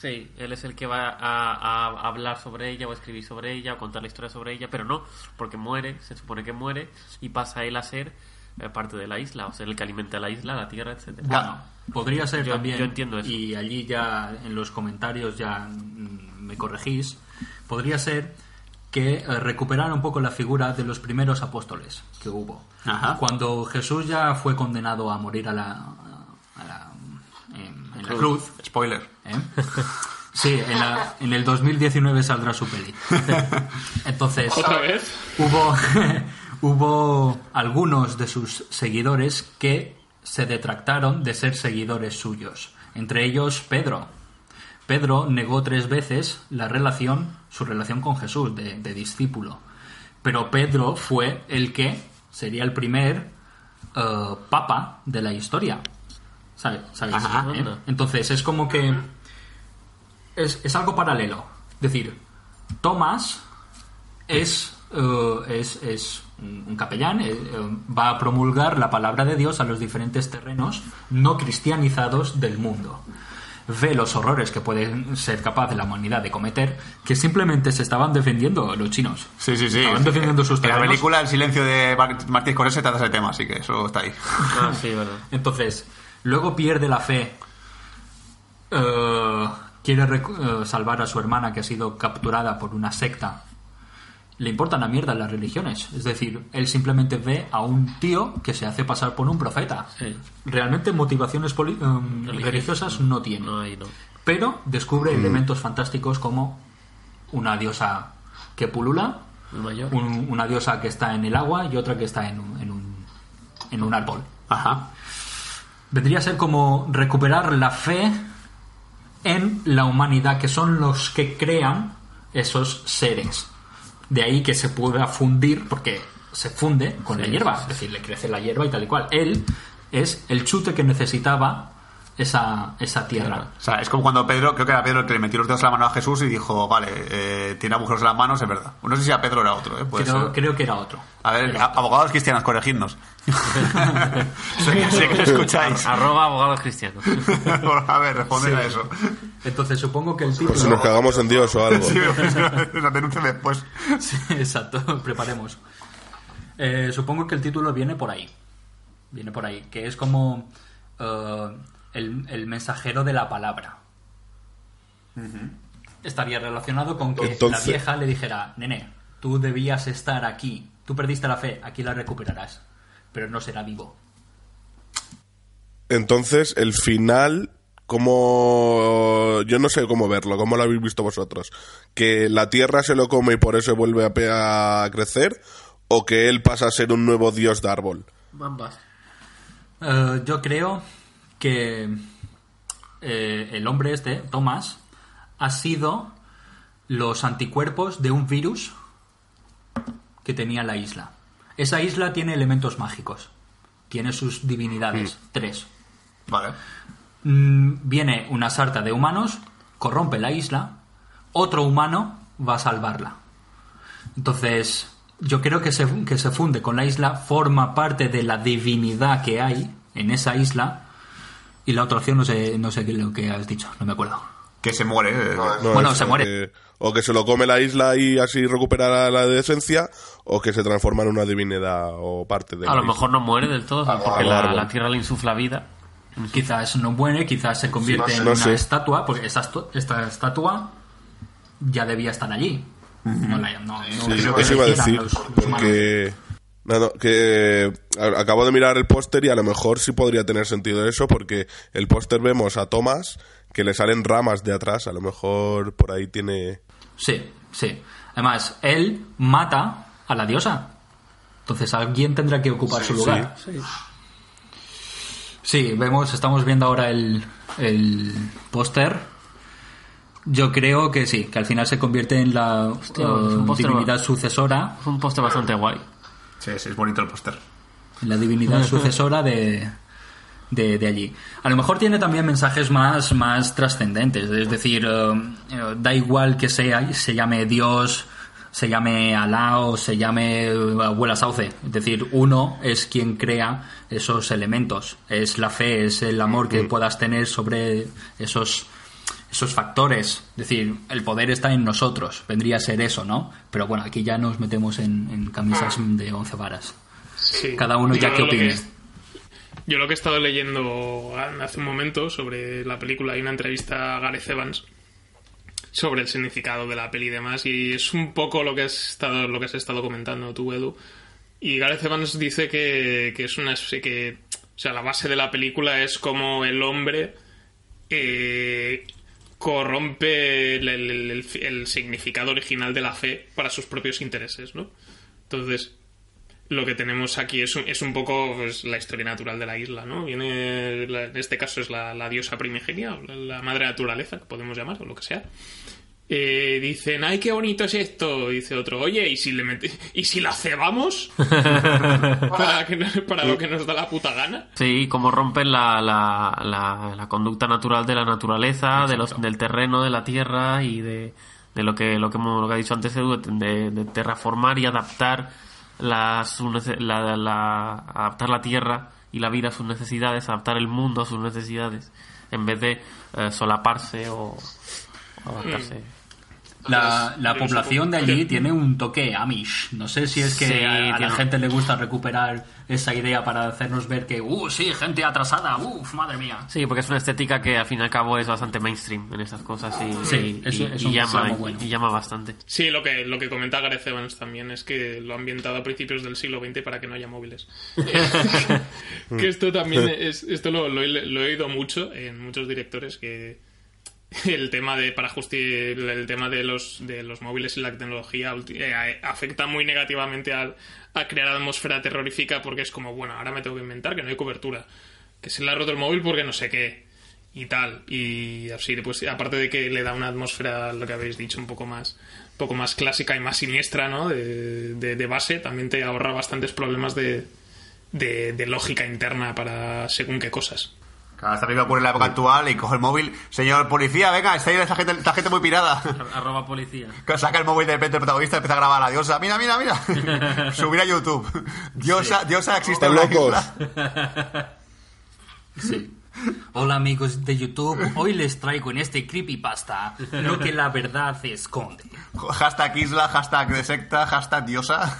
Sí, él es el que va a, a hablar sobre ella o escribir sobre ella o contar la historia sobre ella, pero no, porque muere, se supone que muere y pasa él a ser eh, parte de la isla, o ser el que alimenta la isla, la tierra, etcétera. Bueno, podría ser Yo- también. yo entiendo eso. Y allí ya en los comentarios ya mm, me corregís. Podría ser que eh, un poco la figura de los primeros apóstoles que hubo. Ajá. Cuando Jesús ya fue condenado a morir a la, a la- en, en la cruz. Spoiler. ¿eh? Sí, en, la- en el 2019 saldrá su peli. Entonces, ¿Otra vez? hubo, hubo algunos de sus seguidores que se detractaron de ser seguidores suyos. Entre ellos Pedro. Pedro negó tres veces la relación, su relación con Jesús, de, de discípulo. Pero Pedro fue el que sería el primer eh, papa de la historia. ¿Sabe- ¿Sabéis? Ajá. ¿Eh? Entonces es como que es, es algo paralelo. Es decir, Tomás es, eh, es, es un capellán, eh, va a promulgar la palabra de Dios a los diferentes terrenos no cristianizados del mundo. Ve los horrores que pueden ser capaz de la humanidad de cometer, que simplemente se estaban defendiendo los chinos. Sí, sí, sí. Estaban defendiendo sus En la terrenos. película El silencio de Mar- Martín Scorsese trata ese tema, así que eso está ahí. Ah, sí, verdad. Entonces, luego pierde la fe. eh, quiere eh, salvar a su hermana que ha sido capturada por una secta. Le importan la mierda las religiones. Es decir, él simplemente ve a un tío que se hace pasar por un profeta. Sí. Realmente motivaciones poli- em, religiosas no tiene. No, ahí no. Pero descubre elementos fantásticos como una diosa que pulula, El mayor. un- una diosa que está en el agua y otra que está en un, en un, en un árbol. Ajá. Vendría a ser como recuperar la fe en la humanidad, que son los que crean esos seres. De ahí que se pueda fundir, porque se funde con la hierba, es decir, le crece la hierba y tal y cual. Él es el chute que necesitaba esa, esa tierra. O sea, es como cuando Pedro, creo que era Pedro el que le metió los dedos en la mano a Jesús y dijo, vale, eh, tiene agujeros en las manos, es verdad. No sé si a Pedro era otro, ¿eh? Puede Creo, ser. creo que era otro. A ver, a- abogados cristianos, corregidnos. sé, que, sé que lo escucháis. Arroba abogados cristianos. a ver, responded a eso. Entonces supongo que el título... Por si nos cagamos en Dios o algo. Sí, la denuncia después. Sí, exacto, preparemos. Eh, supongo que el título viene por ahí. Viene por ahí, que es como eh, el, el mensajero de la palabra. Estaría relacionado con que Entonces- la vieja le dijera, nene, tú debías estar aquí, tú perdiste la fe, aquí la recuperarás, pero no será vivo. Entonces, el final, como yo no sé cómo verlo, cómo lo habéis visto vosotros, que la tierra se lo come y por eso vuelve a crecer, o que él pasa a ser un nuevo dios de árbol. Ambas. Eh, yo creo que eh, el hombre este, Thomas, ha sido los anticuerpos de un virus que tenía la isla. Esa isla tiene elementos mágicos. Tiene sus divinidades. Tres. Vale. Mm, viene una sarta de humanos, corrompe la isla, otro humano va a salvarla. Entonces, yo creo que se, que se funde con la isla, forma parte de la divinidad que hay en esa isla. Y la otra opción no sé, no sé qué es lo que has dicho, no me acuerdo. Que se muere. eh. No, Bueno, se muere. que- o que se lo come la isla y así recupera la, decencia, o que se transforma en una divinidad o parte de A la lo isla. mejor no muere del todo, porque algo la, tierra le insufla vida. Quizás no muere, quizás se convierte Sí, en no una sé. estatua, porque esa estu- esta estatua ya debía estar allí. No la- no- no Sí, creo que eso iba a decir, los- los humanos. porque... No, no, que acabo de mirar el póster y a lo mejor sí podría tener sentido eso, porque el póster vemos a Thomas que le salen ramas de atrás, a lo mejor por ahí tiene... Sí, sí. Además, él mata a la diosa. Entonces alguien tendrá que ocupar su lugar. Sí. vemos, estamos viendo ahora el, el póster. Yo creo que sí, que al final se convierte en la Hostia, eh, es un póster divinidad sucesora, Es un poste bastante guay. Sí, sí, es bonito el póster. la divinidad sucesora de, de, de allí. A lo mejor tiene también mensajes más, más trascendentes, es decir, eh, eh, da igual que sea, se llame Dios, se llame Alá o se llame eh, Abuela Sauce. Es decir, uno es quien crea esos elementos. Es la fe, es el amor que puedas tener sobre esos, esos factores. Es decir, el poder está en nosotros. Vendría a ser eso, ¿no? Pero bueno, aquí ya nos metemos en, en camisas de once varas. Sí. Cada uno ya que opine. yo lo que he estado leyendo hace un momento sobre la película, hay una entrevista a Gareth Evans sobre el significado de la peli y demás, y es un poco lo que has estado, lo que has estado comentando tú, Edu. Y Gareth Evans dice que, que es una que o sea, la base de la película es como el hombre eh, corrompe el, significado original de la fe para sus propios intereses, ¿no? Entonces, lo que tenemos aquí es un, es un poco pues, la historia natural de la isla, ¿no? Viene, en este caso es la, diosa primigenia, la madre naturaleza, que podemos llamar, o lo que sea. Eh, dicen, ay, qué bonito es esto. Dice otro, oye, ¿y si le mete- ¿y si la cebamos? para, que, para lo que nos da la puta gana. Sí, como rompen la, la, la, la conducta natural de la naturaleza, de los, del terreno, de la tierra y de, de lo que lo que, hemos, lo que ha dicho antes Edu, de, de terraformar y adaptar la, su la, la- adaptar la tierra y la vida a sus necesidades, adaptar el mundo a sus necesidades, en vez de eh, solaparse o adaptarse. La, la población de allí tiene un toque Amish. No sé si es que Sí, a, a la gente le gusta recuperar esa idea para hacernos ver que, uh, sí, gente atrasada, uff, madre mía. Sí, porque es una estética que al fin y al cabo es bastante mainstream en esas cosas y, Sí, y- eso- y- eso y es llama, algo bueno. y llama bastante. Sí, lo que, lo que comenta Gareth Evans también es que lo ha ambientado a principios del siglo XX para que no haya móviles. que esto también es, esto lo, lo he, lo he oído mucho en muchos directores que el tema de para justificar el tema de los de los móviles y la tecnología eh, afecta muy negativamente al, a crear atmósfera terrorífica porque es como bueno ahora me tengo que inventar que no hay cobertura que se le ha roto el móvil porque no sé qué y tal. Y así pues aparte de que le da una atmósfera lo que habéis dicho un poco más un poco más clásica y más siniestra no de, de- de base también te ahorra bastantes problemas de, de, de lógica interna para según qué cosas Claro, esta película ocurre en la época actual y coge el móvil. Señor policía, venga, está ahí esta gente, esta gente muy pirada. Arroba policía. Saca el móvil de repente el protagonista y empieza a grabar a la diosa. Mira, mira, mira. Subir a YouTube. Diosa, diosa existe en locos. isla. Sí. Hola amigos de YouTube, hoy les traigo en este creepypasta lo que la verdad esconde. Hashtag isla, hashtag de secta, hashtag diosa.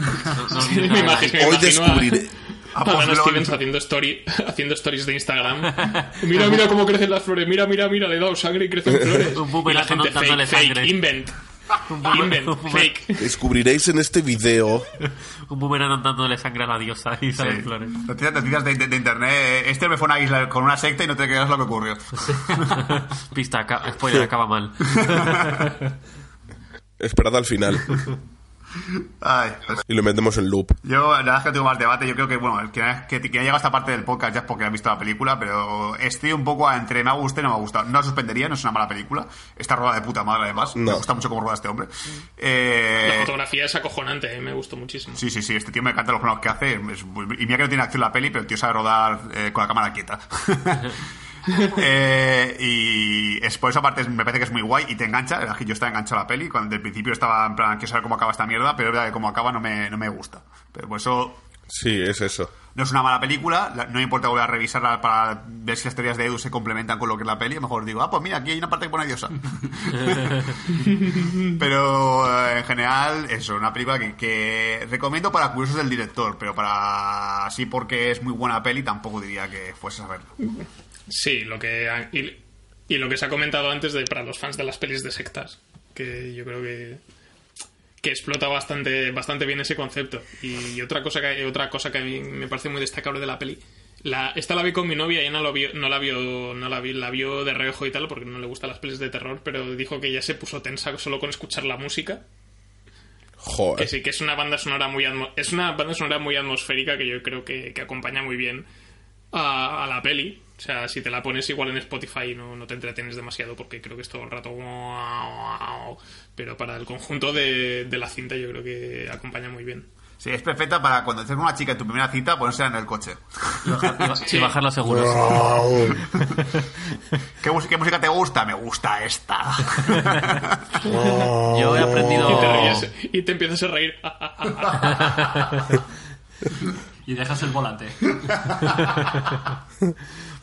Sí, me imagino, me Hoy descubriré. A Dan lo- Stevens haciendo, story, haciendo stories de Instagram. Mira, mira cómo crecen las flores. Mira, mira, mira, le he dado sangre y crecen flores. Un y la gente dándole fake, sangre. fake, invent. Invent, fake. Descubriréis en este video. Un boomerang dándole sangre a la diosa y salen Sí. flores. Noticias, noticias de, de- de internet. Este me fue a una isla con una secta y no te creas lo que ocurrió. Pista, spoiler, acaba mal. Esperad al final. Ay, pues Y lo metemos en loop. Yo, la verdad es que no tengo más debate. Yo creo que, bueno, el que, que, que ha llegado a esta parte del podcast ya es porque ha visto la película, pero estoy un poco entre me ha gustado y no me ha gustado. No la suspendería, no es una mala película. Está rodada de puta madre, además. Me No. gusta mucho cómo rueda este hombre. La Eh, fotografía es acojonante, eh, me gustó muchísimo. Sí, sí, sí, este tío me encanta los planos que hace. es y mira que no tiene acción la peli, pero el tío sabe rodar eh, con la cámara quieta. Eh, y es por esa parte es- me parece que es muy guay y te engancha. La que Yo estaba enganchado a la peli. Cuando del principio estaba en plan, quiero saber cómo acaba esta mierda, pero es verdad que como acaba no me, no me gusta. Pero por eso Sí, es eso. no es una mala película. la- No me importa volver a revisarla para ver si las teorías de Edu se complementan con lo que es la peli. A lo mejor digo, ah, pues mira, aquí hay una parte que pone diosa. pero eh, en general, eso, una película que, que recomiendo para curiosos del director, pero para así porque es muy buena peli, tampoco diría que fuese a verlo. Sí, lo que ha- y, y lo que se ha comentado antes de para los fans de las pelis de sectas, que yo creo que que explota bastante bastante bien ese concepto. Y otra cosa que otra cosa que a mí me parece muy destacable de la peli, la esta la vi con mi novia y ella no lo vio, no la vio no la vi, la vio de reojo y tal porque no le gustan las pelis de terror, pero dijo que ya se puso tensa solo con escuchar la música. Que Joder. sí, que es una banda sonora muy es una banda sonora muy atmosférica que yo creo que, que acompaña muy bien a, a la peli. O sea, si te la pones igual en Spotify no, no te entretienes demasiado porque creo que es todo el rato... Pero para el conjunto de, de la cinta yo creo que acompaña muy bien. Sí, es perfecta para cuando estés con una chica en tu primera cita, ponerse en el coche. Y bajar, y ba- Sí. y bajar los seguros. ¿Qué, qué música te gusta? Me gusta esta. Yo he aprendido... Y te ríes y te empiezas a reír. Y dejas el volante.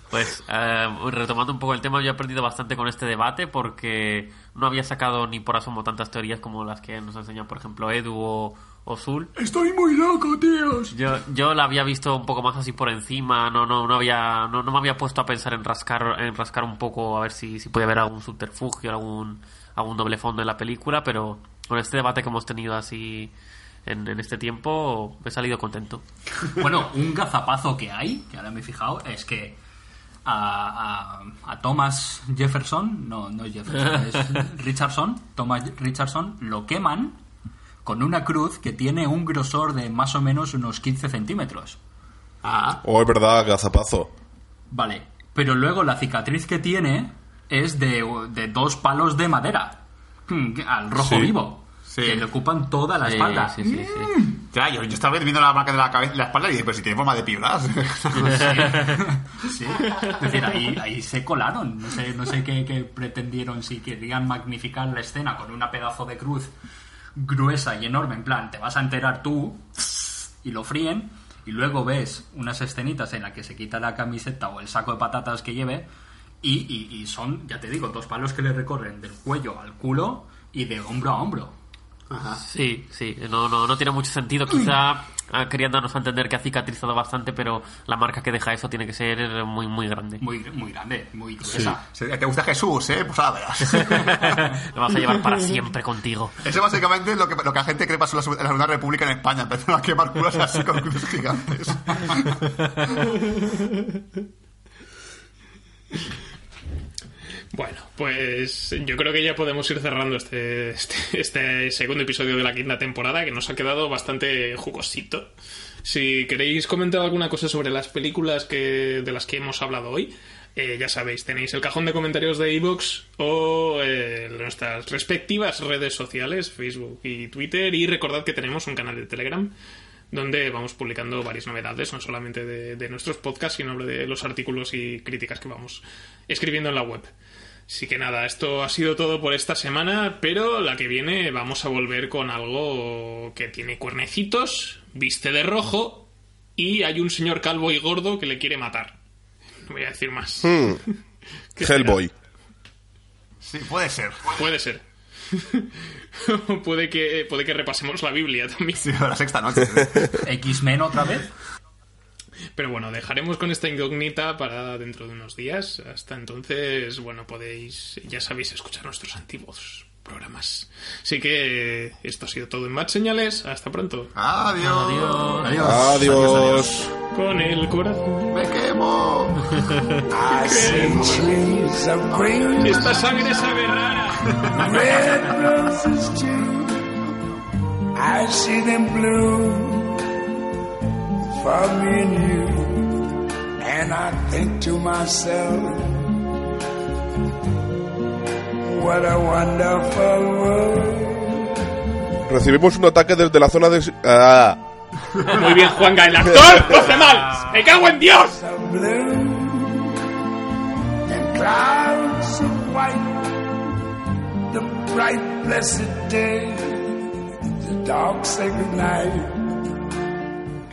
Pues eh, retomando un poco el tema, yo he aprendido bastante con este debate porque no había sacado ni por asomo tantas teorías como las que nos ha enseñado, por ejemplo, Edu o, o Zul. Estoy muy loco, tíos. Yo, yo la había visto un poco más así por encima, no, no, no había, no, no me había puesto a pensar en rascar, en rascar un poco a ver si, si puede haber algún subterfugio, algún, algún doble fondo en la película, pero con este debate que hemos tenido así en, en este tiempo he salido contento. Bueno, un gazapazo que hay, que ahora me he fijado, es que a, a- a Thomas Jefferson, no, no es Jefferson, es Richardson, Thomas Richardson, lo queman con una cruz que tiene un grosor de más o menos unos 15 centímetros. Ah, Oh, es verdad, gazapazo. Vale, pero luego la cicatriz que tiene es de, de dos palos de madera, mm, al rojo Sí. vivo, Sí. que le ocupan toda la Sí, espalda. sí, sí, sí. Ya, yo, yo estaba viendo la marca de la, cabeza, la espalda y dije, pero si tiene forma de piedras. Sí. Es decir, ahí, ahí se colaron. No sé, no sé qué, qué pretendieron, si querían magnificar la escena con una pedazo de cruz gruesa y enorme. En plan, te vas a enterar tú y lo fríen. Y luego ves unas escenitas en las que se quita la camiseta o el saco de patatas que lleve. Y, y- y son, ya te digo, dos palos que le recorren del cuello al culo y de hombro a hombro. Sí, sí, no, no, no tiene mucho sentido. Quizá ah, querían darnos a entender que ha cicatrizado bastante, pero la marca que deja eso tiene que ser muy, muy grande. Muy, muy grande, muy gruesa. Sí, ¿Te gusta Jesús, eh? Pues ahora verás. Lo vas a llevar para siempre contigo. Eso básicamente es lo que, lo que la gente cree pasó en la, Segunda República en España. Empezaron a quemar curas así con cruces gigantes. Bueno, pues yo creo que ya podemos ir cerrando este, este, este segundo episodio de la quinta temporada, que nos ha quedado bastante jugosito. Si queréis comentar alguna cosa sobre las películas que, de las que hemos hablado hoy, eh, ya sabéis, tenéis el cajón de comentarios de iVoox o eh, nuestras respectivas redes sociales, Facebook y Twitter, y recordad que tenemos un canal de Telegram donde vamos publicando varias novedades, no solamente de, de nuestros podcasts, sino de los artículos y críticas que vamos escribiendo en la web. Así que nada, esto ha sido todo por esta semana, pero la que viene vamos a volver con algo que tiene cuernecitos, viste de rojo y hay un señor calvo y gordo que le quiere matar. No voy a decir más. Hmm. Hellboy. Sí, puede ser. Puede ser. puede, que, puede que repasemos la Biblia también. Sí, la sexta noche. ¿X-Men otra vez? Pero bueno, dejaremos con esta incógnita para dentro de unos días. Hasta entonces, bueno, podéis, ya sabéis, escuchar nuestros antiguos programas. Así que esto ha sido todo en Más Señales. Hasta pronto. Adiós. Adiós. Adiós. Con el corazón. Me quemo. Green, Esta sangre sabe rara. red roses too. I see them bloom for me and you. And I think to myself, what a wonderful world. Recibimos un ataque desde la zona de... Ah. Muy bien, Juanga, el actor. ¡No hace mal! ¡Me cago en Dios! of blue and clouds of white. The bright, blessed day, the dark, sacred night.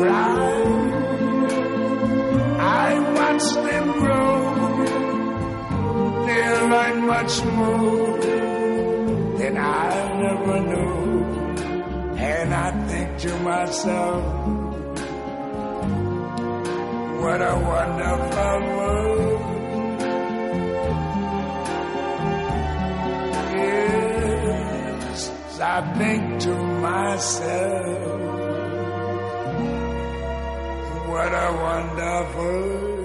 cry. I watch them grow. They'll learn much more than I ever knew. And I think to myself, what a wonderful world. Yes, I think to myself, what a wonderful